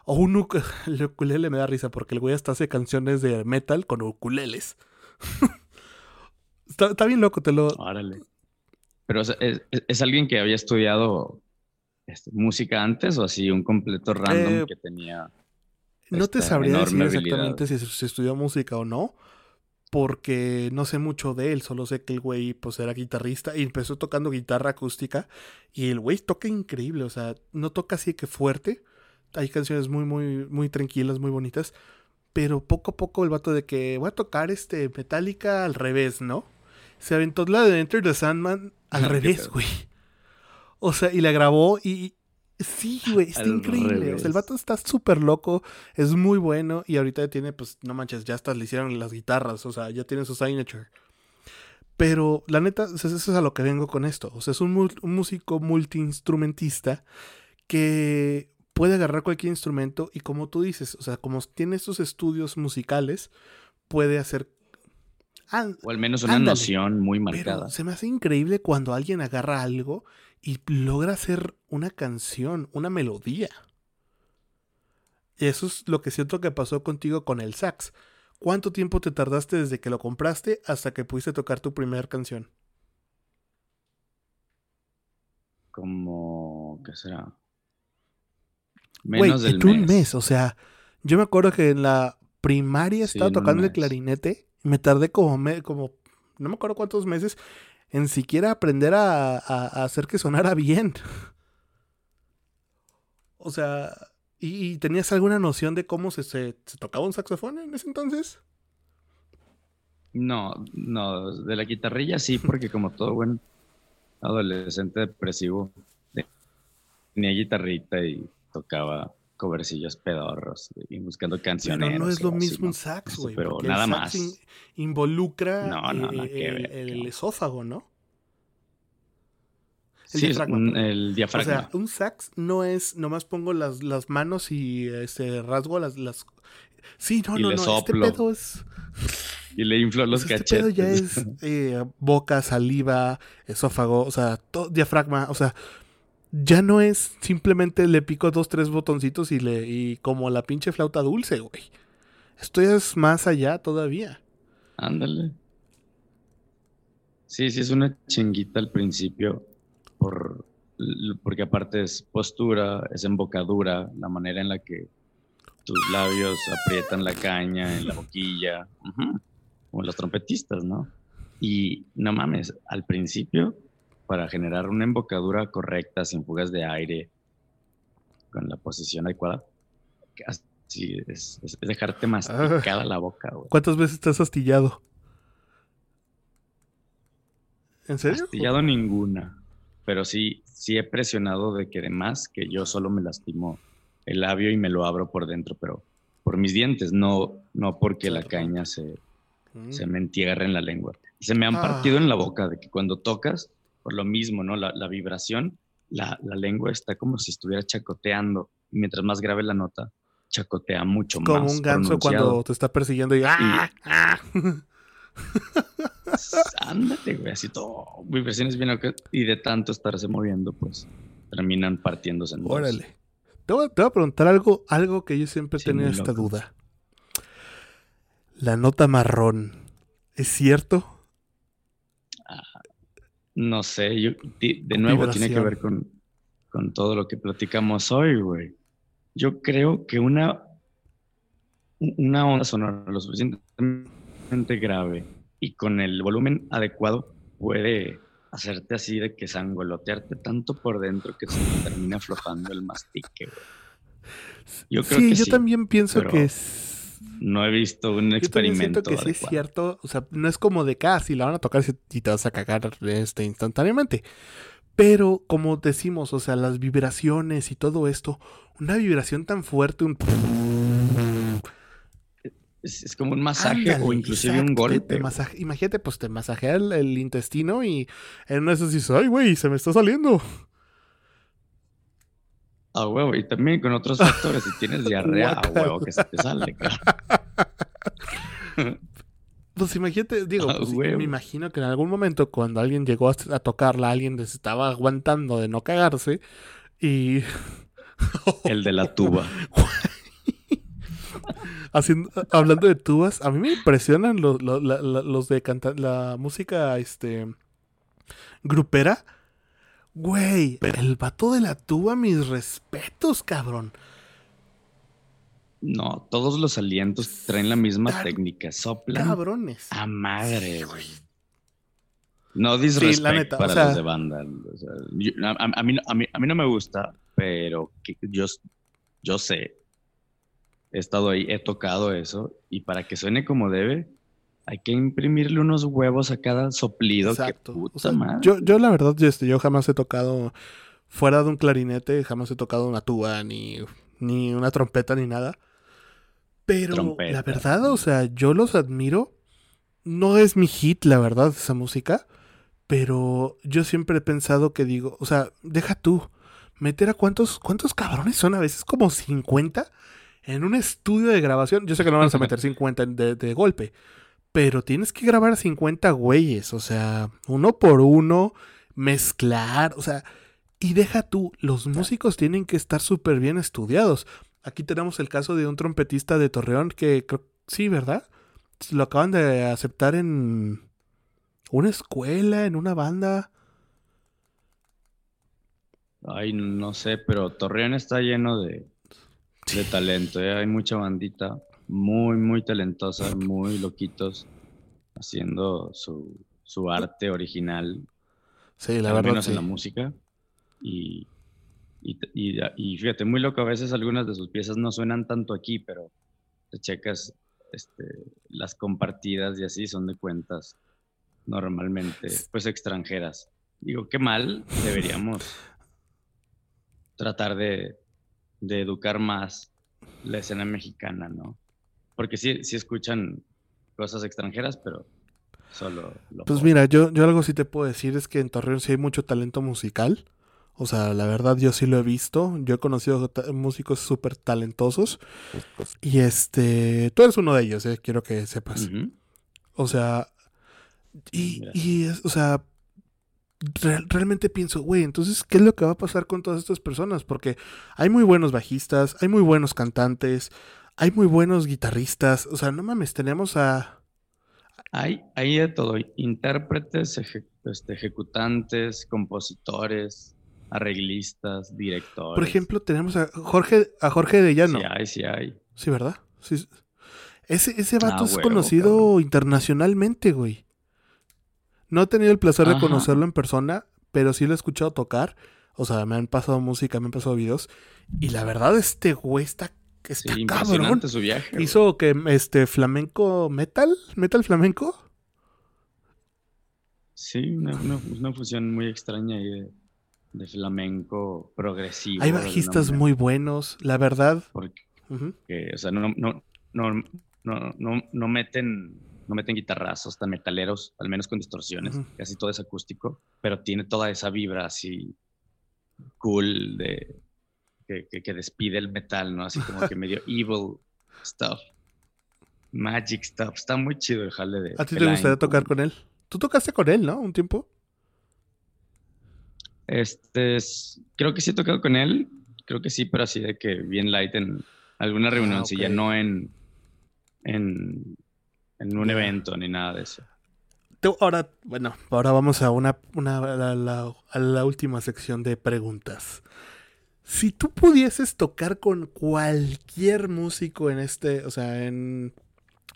O un uk- el ukulele me da risa porque el güey hasta hace canciones de metal con ukuleles. está, está bien loco, te lo... Órale. Pero ¿es, es- es alguien que había estudiado este, música antes o así un completo random Eh, que tenía. No te esta sabría decir habilidad. exactamente si, si estudió música o no, porque no sé mucho de él, solo sé que el güey pues era guitarrista y empezó tocando guitarra acústica y el güey toca increíble, o sea, no toca así que fuerte, hay canciones muy, muy, muy tranquilas, muy bonitas, pero poco a poco el vato de que voy a tocar este Metallica al revés, ¿no? Se aventó la de Enter the Sandman al Qué revés, güey. O sea, y la grabó y... Sí, güey, está Al increíble. O sea, el vato está súper loco, es muy bueno y ahorita tiene, pues, no manches, ya hasta le hicieron las guitarras, o sea, ya tiene su signature. Pero la neta, o sea, eso es a lo que vengo con esto. O sea, es un, un músico multiinstrumentista que puede agarrar cualquier instrumento y como tú dices, o sea, como tiene estos estudios musicales, puede hacer... Ah, O al menos una Ándale. noción muy pero marcada. se me hace increíble cuando alguien agarra algo y logra hacer una canción, una melodía. Y eso es lo que siento que pasó contigo con el sax. ¿Cuánto tiempo te tardaste desde que lo compraste hasta que pudiste tocar tu primera canción? Como, ¿qué será? Menos del en un mes. mes. O sea, yo me acuerdo que en la primaria estaba tocando el mes. clarinete y me tardé como, me- como, no me acuerdo cuántos meses en siquiera aprender a, a- a hacer que sonara bien. O sea, ¿y, y tenías alguna noción de cómo se, se- se tocaba un saxofón en ese entonces? No, no, de la guitarrilla sí, porque como todo buen adolescente depresivo, tenía guitarrita y tocaba covercillos pedorros y buscando canciones. Pero no es lo mismo un sax, güey. Pero nada el sax más. in- involucra No, no, eh, el, esófago, ¿no? El Sí, diafragma, un- el O diafragma. sea, un sax no es, nomás pongo las, las manos y este rasgo las, las... Sí, no, Y no, no, soplo. este pedo es... y le infló los pues, este pedo cachetes. ya es eh, boca, saliva, esófago, o sea, todo, diafragma, o sea, ya no es simplemente le pico dos, tres botoncitos y le, y como la pinche flauta dulce, güey. Esto ya es más allá todavía. Ándale. Sí, sí, es una chinguita al principio, por, porque aparte es postura, es embocadura, la manera en la que tus labios aprietan la caña en la boquilla, como los trompetistas, ¿no? Y no mames, al principio, para generar una embocadura correcta, sin fugas de aire, con la posición adecuada, así es, es- dejarte masticada la boca, güey. ¿Cuántas veces has astillado? ¿En serio? Astillado ninguna, pero sí, sí he presionado de que de más que yo solo me lastimo el labio y me lo abro por dentro, pero por mis dientes, no, no porque la caña se, Mm. se me entierre en la lengua. Se me han Ah. partido en la boca de que cuando tocas, por lo mismo, ¿no? La, la vibración, la, la lengua está como si estuviera chacoteando. Y mientras más grave la nota, chacotea mucho Como más. un ganso cuando te está persiguiendo y... ¡ah! ¡ah! Ándate, güey, así todo. Vibraciones bien. Y de tanto estarse moviendo, pues terminan partiéndose en dos. Órale. Te voy, a- te voy a preguntar algo, algo que yo siempre he Sí, tenido esta loco. duda. La nota marrón, ¿es cierto? No sé, yo, de nuevo tiene que ver con, con todo lo que platicamos hoy, güey. Yo creo que una, una onda sonora lo suficientemente grave y con el volumen adecuado puede hacerte así de que sangolotearte tanto por dentro que se te termina aflojando el mastique, güey. Yo creo sí, que yo sí, también pienso pero que es... No he visto un Yo experimento siento que sí es cierto. O sea, no es como de que, ah, si la van a tocar y te vas a cagar este, instantáneamente. Pero, como decimos, o sea, las vibraciones y todo esto, una vibración tan fuerte, un... Es, es como un masaje Ándale, o inclusive un exacto, golpe. te güey. masaje- imagínate, pues te masajea el, el intestino y en una de esas dices, ay, güey, se me está saliendo. A huevo, y también con otros factores. Si tienes diarrea, a huevo que se te sale. Pues imagínate, digo, Ah, pues, me imagino que en algún momento cuando alguien llegó a, a tocarla, alguien les estaba aguantando de no cagarse y El de la tuba. haciendo, hablando de tubas, a mí me impresionan los, los, los de cantar la música este grupera. Güey, el vato de la tuba, mis respetos, cabrón. No, todos los alientos traen la misma técnica. Soplan Cabrones. a madre, güey. No la disrespect o para sea- los de banda. o sea, yo- a, mí, no- a, mí, a mí no me gusta, pero que yo, yo sé. He estado ahí, he tocado eso. Y para que suene como debe, hay que imprimirle unos huevos a cada soplido. Exacto. Que puta O sea, madre. yo, yo la verdad, yo, este, yo jamás he tocado fuera de un clarinete, jamás he tocado una tuba, ni, ni una trompeta, ni nada. Pero Trompeta. la verdad, o sea, yo los admiro. No es mi hit, la verdad, esa música. Pero yo siempre he pensado que digo, o sea, deja tú. Meter a cuántos, cuántos cabrones son a veces, como 50 en un estudio de grabación. Yo sé que no van a meter 50 de, de golpe. Pero tienes que grabar a 50 güeyes, o sea, uno por uno, mezclar, o sea, y deja tú, los músicos tienen que estar súper bien estudiados. Aquí tenemos el caso de un trompetista de Torreón que creo, sí, ¿verdad? Lo acaban de aceptar en una escuela, en una banda. Ay, no sé, pero Torreón está lleno de, de talento. ¿eh? Hay mucha bandita muy, muy talentosa, muy loquitos, haciendo su, su arte original, Sí, la al verdad. menos sí. en la música. Y, y, y- y fíjate, muy loco, a veces algunas de sus piezas no suenan tanto aquí, pero te checas este, las compartidas y así son de cuentas normalmente, pues extranjeras. Digo, qué mal, deberíamos tratar de, de educar más la escena mexicana, ¿no? Porque sí, sí escuchan cosas extranjeras, pero solo lo Pues mira, yo, yo algo sí te puedo decir es que en Torreón sí hay mucho talento musical. O sea, la verdad yo sí lo he visto. Yo he conocido músicos súper talentosos. Y este, tú eres uno de ellos, eh, quiero que sepas. O sea, y, y es- o sea, real- realmente pienso, güey, entonces, ¿qué es lo que va a pasar con todas estas personas? Porque hay muy buenos bajistas, hay muy buenos cantantes, hay muy buenos guitarristas. O sea, no mames, tenemos a... Hay, hay de todo, intérpretes, eje- este, ejecutantes, compositores, arreglistas, directores. Por ejemplo, tenemos a Jorge, a Jorge de Llano. Sí hay, sí hay. Sí, ¿verdad? Sí. Ese, ese vato Ah, es huevo, conocido cabrón. internacionalmente, güey. No he tenido el placer de conocerlo en persona, pero sí lo he escuchado tocar. O sea, me han pasado música, me han pasado videos. Y la verdad, este güey está, Sí, está cabrón. impresionante su viaje. Hizo que este flamenco metal, metal flamenco. Sí, una, una- una fusión muy extraña ahí de, de flamenco progresivo. Hay bajistas muy buenos, la verdad. Porque, o sea, no, no, no, no, no, no meten, no meten guitarrazos tan metaleros, al menos con distorsiones. Ujú. Casi todo es acústico, pero tiene toda esa vibra así cool de que, que, que despide el metal, ¿no? Así como que medio evil stuff. Magic stuff. Está muy chido el jale de. ¿A ti te gustaría tocar con él? Tú tocaste con él, ¿no? Un tiempo. Este, es- creo que sí he tocado con él, creo que sí, pero así de que bien light en alguna Ah, reunioncilla, ok. no en, en, en un evento ni nada de eso. Ahora, bueno, ahora vamos a una, una a la, a la última sección de preguntas. Si tú pudieses tocar con cualquier músico en este, o sea, en,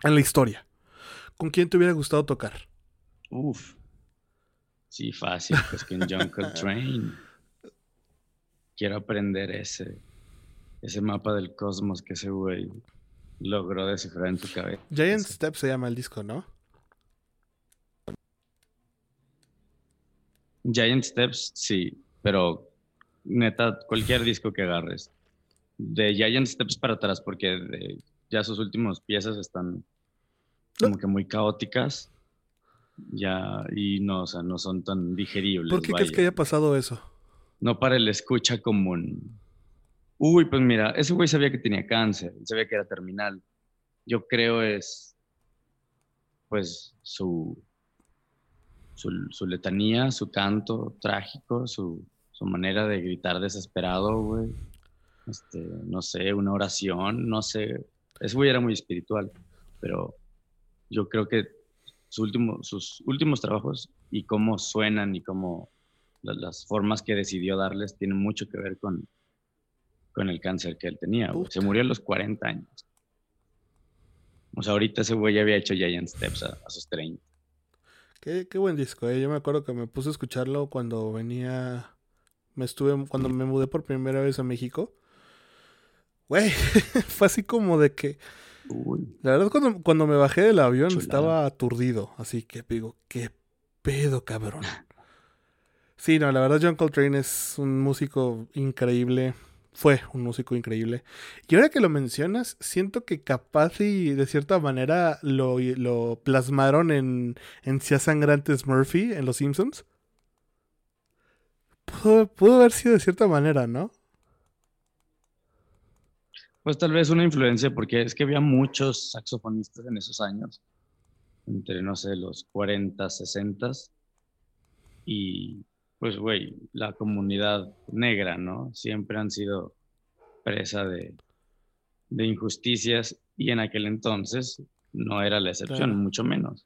en la historia, ¿con quién te hubiera gustado tocar? Uf. Sí, fácil, pues con John Coltrane. Quiero aprender ese, ese mapa del cosmos que ese güey logró descifrar en tu cabeza. Giant Step se llama el disco, ¿no? Giant Steps, sí, pero neta, cualquier disco que agarres. De Giant Steps para atrás, porque de- ya sus últimas piezas están como que muy caóticas. Ya, y no, o sea, no son tan digeribles. ¿Por qué crees vaya. que haya pasado eso? No para el escucha común. Uy, pues mira, ese güey sabía que tenía cáncer, sabía que era terminal. Yo creo es, pues, su, su, su letanía, su canto trágico, su, su manera de gritar desesperado, güey. Este, no sé, una oración, no sé. Ese güey era muy espiritual, pero yo creo que su último, sus últimos trabajos y cómo suenan y cómo la- las formas que decidió darles tienen mucho que ver con, con el cáncer que él tenía. güey. Se murió a los 40 años. O sea, ahorita ese güey ya había hecho Giant Steps a, a sus 30. Qué, qué buen disco, ¿eh? Yo me acuerdo que me puse a escucharlo cuando venía. Me estuve. Cuando me mudé por primera vez a México. Güey, fue así como de que. Uy, La verdad, cuando, cuando me bajé del avión Chulada. estaba aturdido. Así que digo, qué pedo, cabrón. Sí, no, la verdad, John Coltrane es un músico increíble. Fue un músico increíble. Y ahora que lo mencionas, siento que capaz y de cierta manera lo, lo plasmaron en, en Cia Sangrantes Murphy en Los Simpsons. Pudo, pudo haber sido de cierta manera, ¿no? Pues tal vez una influencia, porque es que había muchos saxofonistas en esos años, entre, no sé, los 40, 60. Y pues, güey, la comunidad negra, ¿no? Siempre han sido presa de, de injusticias y en aquel entonces no era la excepción, Claro. mucho menos.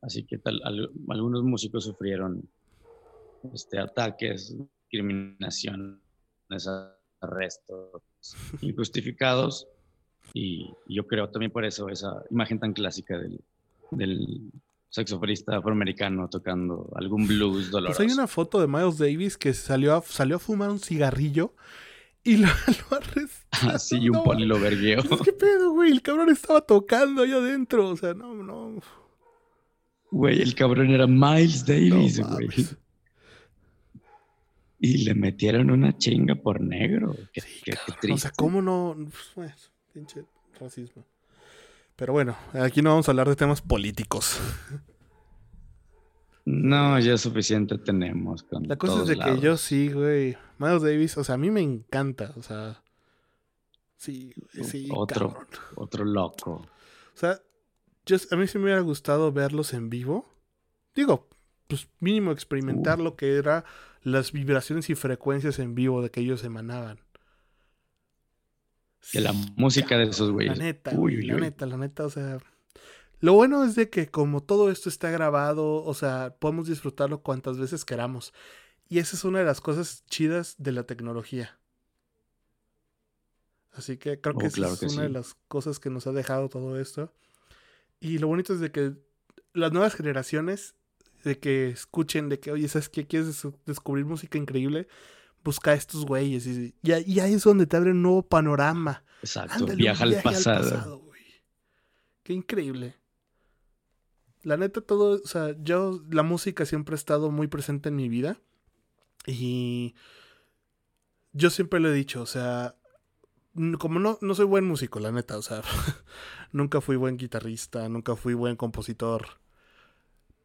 Así que tal, al- algunos músicos sufrieron este, ataques, discriminación, arrestos injustificados. Y yo creo también por eso esa imagen tan clásica del, del saxofonista afroamericano tocando algún blues doloroso. Pues hay una foto de Miles Davis que salió a, salió a fumar un cigarrillo y lo, lo arrestaron. Así y un No, poli lo vergueó. Que pedo, güey. El cabrón estaba tocando ahí adentro. O sea, no, no. Güey, el cabrón era Miles no Davis, güey. Y le metieron una chinga por negro. Qué, Sí, qué- qué cabrón. triste. O sea, ¿cómo no? Pues, pinche racismo. Pero bueno, aquí no vamos a hablar de temas políticos. No, ya suficiente tenemos. Con La cosa es de que yo sí, güey. Miles Davis, o sea, a mí me encanta, o sea. Sí, sí. Otro, otro loco. O sea, a mí sí me hubiera gustado verlos en vivo. Digo, pues mínimo experimentar lo que era las vibraciones y frecuencias en vivo de que ellos emanaban. De la música de esos güeyes. La neta, la neta, la neta, o sea. Lo bueno es de que como todo esto está grabado, o sea, podemos disfrutarlo cuantas veces queramos. Y esa es una de las cosas chidas de la tecnología. Así que creo que oh, esa es una de las cosas que nos ha dejado todo esto. Y lo bonito es de que las nuevas generaciones, de que escuchen, de que, oye, ¿sabes qué? ¿Quieres descubrir música increíble? Busca a estos güeyes. Y, y, ahí es donde te abre un nuevo panorama. Exacto, viaja al pasado. Qué increíble. La neta, todo, o sea, yo, la música siempre ha estado muy presente en mi vida. Y yo siempre lo he dicho, o sea, como no, no soy buen músico, la neta, o sea, nunca fui buen guitarrista, nunca fui buen compositor.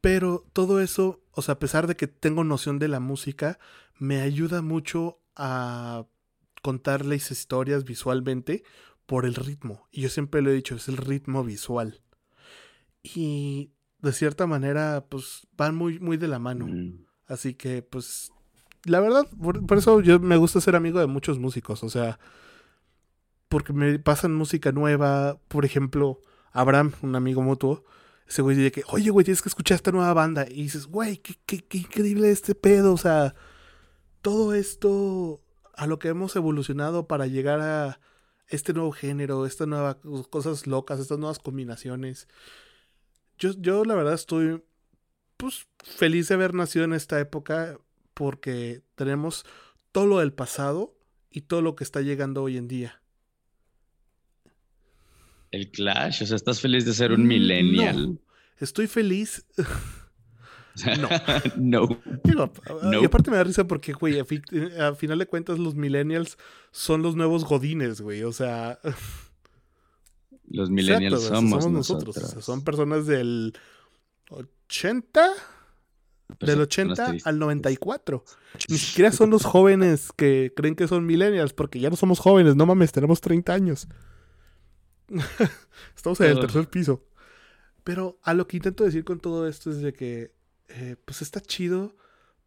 Pero todo eso, o sea, a pesar de que tengo noción de la música, me ayuda mucho a contarles historias visualmente por el ritmo. Y yo siempre lo he dicho, es el ritmo visual. Y de cierta manera, pues van muy, muy de la mano. Mm. Así que, pues, la verdad, por, eso yo me gusta ser amigo de muchos músicos. O sea, porque me pasan música nueva. Por ejemplo, Abraham, un amigo mutuo, ese güey dice que, oye, güey, tienes que escuchar esta nueva banda. Y dices, güey, qué, qué, qué increíble este pedo. O sea, todo esto a lo que hemos evolucionado para llegar a este nuevo género, estas nuevas cosas locas, estas nuevas combinaciones. Yo, yo la verdad estoy pues feliz de haber nacido en esta época porque tenemos todo lo del pasado y todo lo que está llegando hoy en día. El Clash, o sea, ¿estás feliz de ser un mm, millennial? Estoy feliz. no. no. Y aparte me da risa porque, güey, a, final de cuentas los millennials son los nuevos godines, güey. O sea... Los millennials somos, nosotros. son personas del 80... Del 80 al 94. Ni siquiera son los jóvenes que creen que son millennials, porque ya no somos jóvenes, no mames, tenemos 30 años. Estamos en el tercer piso. Pero a lo que intento decir con todo esto es de que, eh, pues está chido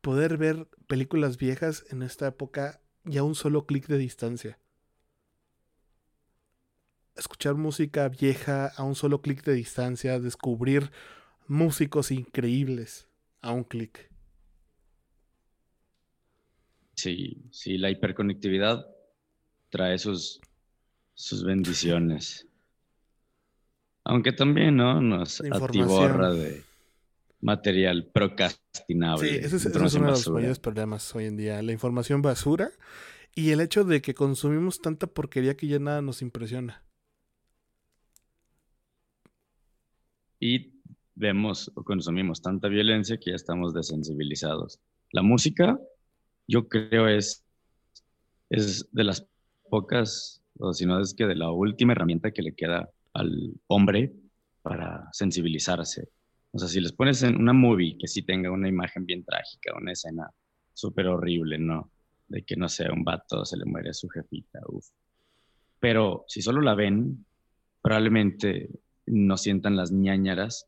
poder ver películas viejas en esta época y a un solo clic de distancia. Escuchar música vieja a un solo clic de distancia, descubrir músicos increíbles a un clic. Sí, sí, la hiperconectividad trae sus, sus bendiciones. Aunque también, ¿no? Nos atiborra de material procrastinable. Sí, ese es, uno de los mayores problemas hoy en día. La información basura y el hecho de que consumimos tanta porquería que ya nada nos impresiona. Y vemos o consumimos tanta violencia que ya estamos desensibilizados. La música, yo creo, es, es de las pocas, o si no es que de la última herramienta que le queda al hombre para sensibilizarse. O sea, si les pones en una movie que sí tenga una imagen bien trágica, una escena súper horrible, ¿no? De que, no sé, un vato se le muere a su jefita, uff. Pero si solo la ven, probablemente no sientan las ñañaras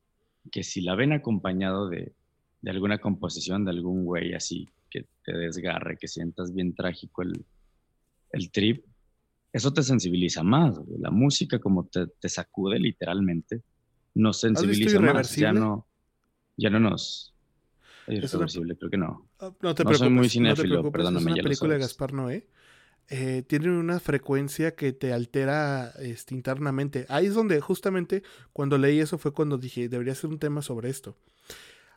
que si la ven acompañado de, de alguna composición de algún güey así que te desgarre, que sientas bien trágico el, el trip, eso te sensibiliza más. La música como te, te sacude literalmente, nos sensibiliza más. Ya no, ya no nos... Irreversible, creo que no. Ah, no te preocupes, soy muy cinéfilo, no perdóname. Es una película de Gaspar Noé. Eh, tiene una frecuencia que te altera este, internamente. Ahí es donde justamente cuando leí eso fue cuando dije, debería ser un tema sobre esto.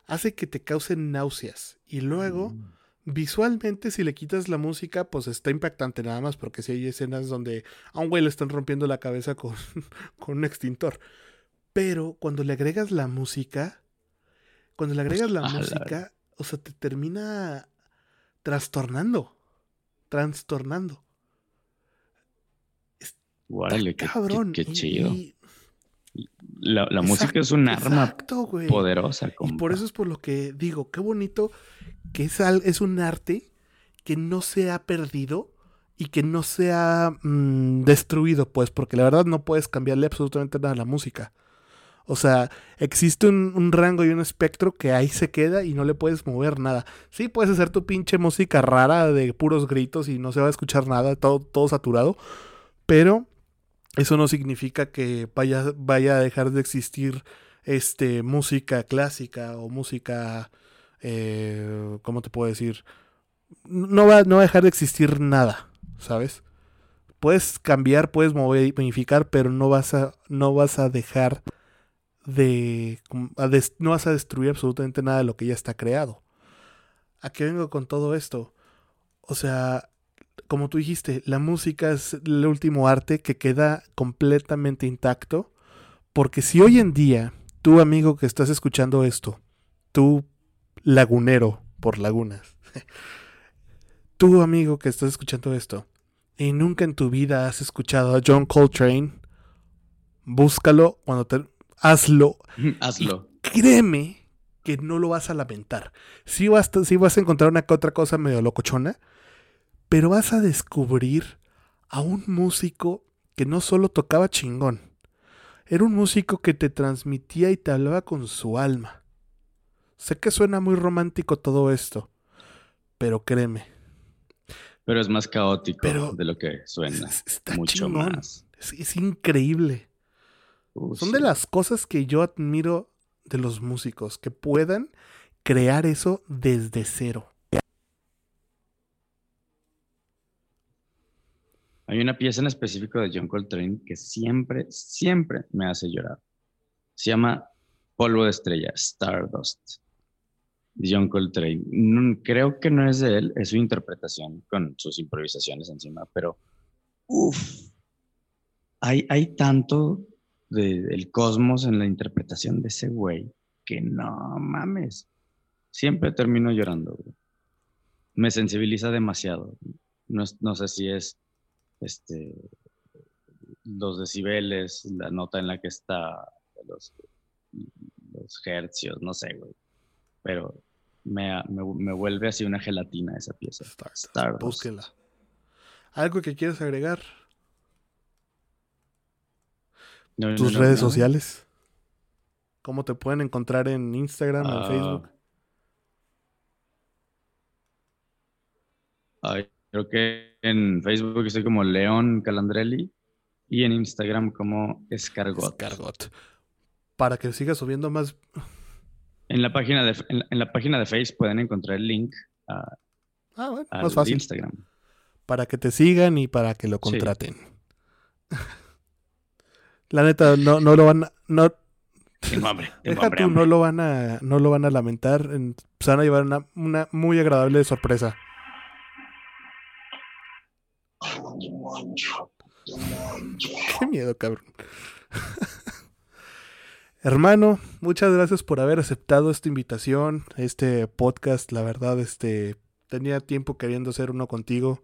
Hace que te causen náuseas y luego... Mm Visualmente, si le quitas la música, pues está impactante nada más, porque si hay escenas donde a un güey le están rompiendo la cabeza con, con un extintor. Pero cuando le agregas la música, cuando le agregas la música, o sea, te termina trastornando. Trastornando. Qué, cabrón. Qué, chido. La, música es un arma poderosa. Y por eso es por lo que digo, qué bonito que es, es un arte que no se ha perdido y que no se ha mm, destruido, pues, porque la verdad no puedes cambiarle absolutamente nada a la música. O sea, existe un, rango y un espectro que ahí se queda y no le puedes mover nada. Sí, puedes hacer tu pinche música rara de puros gritos y no se va a escuchar nada, todo, todo saturado, pero eso no significa que vaya, vaya a dejar de existir este, música clásica o música, eh, ¿cómo te puedo decir? No va, no va a dejar de existir nada, ¿sabes? Puedes cambiar, puedes modificar, pero no vas a, no vas a dejar de, no vas a destruir absolutamente nada de lo que ya está creado. ¿A qué vengo con todo esto? O sea, como tú dijiste, la música es el último arte que queda completamente intacto, porque si hoy en día, tú amigo que estás escuchando esto, tú lagunero por lagunas, tú amigo que estás escuchando esto, y nunca en tu vida has escuchado a John Coltrane, búscalo cuando te, hazlo. hazlo. créeme que no lo vas a lamentar. Sí vas, vas a encontrar una que otra cosa medio locochona, pero vas a descubrir a un músico que no solo tocaba chingón, era un músico que te transmitía y te hablaba con su alma. Sé que suena muy romántico todo esto, pero créeme. Pero es más caótico de lo que suena. Está mucho más. es increíble. Son de las cosas que yo admiro de los músicos, que puedan crear eso desde cero. Hay una pieza en específico de John Coltrane que siempre, siempre me hace llorar. Se llama Polvo de Estrella, Stardust, John Coltrane. creo que no es de él, es su interpretación con sus improvisaciones encima, pero uff, hay, hay tanto del cosmos en la interpretación de ese güey que no mames. Siempre termino llorando. Me sensibiliza demasiado. No, sé si es este, los decibeles, la nota en la que está, los, los hercios, no sé, güey. Pero me, me, vuelve así una gelatina esa pieza. Búsquela. ¿Algo que quieras agregar? tus redes sociales. ¿Cómo te pueden encontrar en Instagram, o en ah. Facebook? Creo que en Facebook estoy como León Calandrelli y en Instagram como Escargot. Escargot. Para que siga subiendo más. En la página de, en la, página de Facebook pueden encontrar el link a, ah, más fácil. Instagram. Para que te sigan y para que lo contraten. La neta, no, no lo van a. No, tengo hambre. no lo van a, no lo van a lamentar. se van a llevar una, una muy agradable sorpresa. Qué miedo, cabrón. Hermano, muchas gracias por haber aceptado esta invitación, este podcast. La verdad, este tenía tiempo queriendo hacer uno contigo.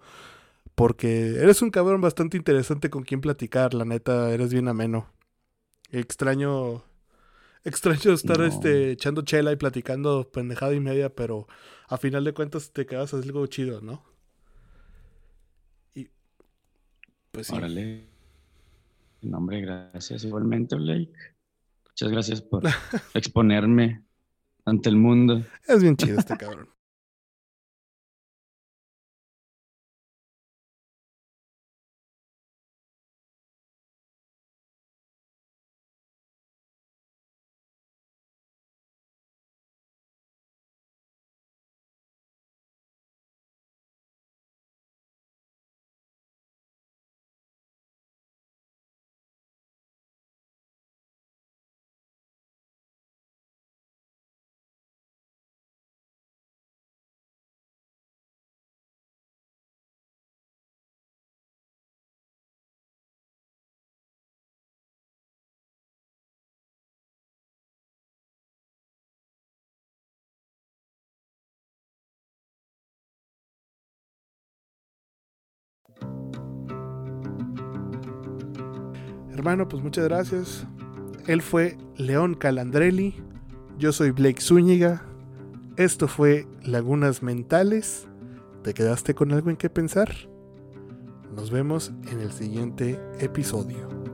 Porque eres un cabrón bastante interesante con quien platicar, la neta, eres bien ameno. Extraño. Extraño estar este, echando chela y platicando pendejada y media, pero a final de cuentas te quedas algo chido, ¿no? Y. Pues sí. Órale. hombre, gracias igualmente, Blake. Muchas gracias por exponerme ante el mundo. Es bien chido este cabrón. Hermano, pues muchas gracias. Él fue León Calandrelli. Yo soy Blake Zúñiga. Esto fue Lagunas Mentales. ¿Te quedaste con algo en qué pensar? Nos vemos en el siguiente episodio.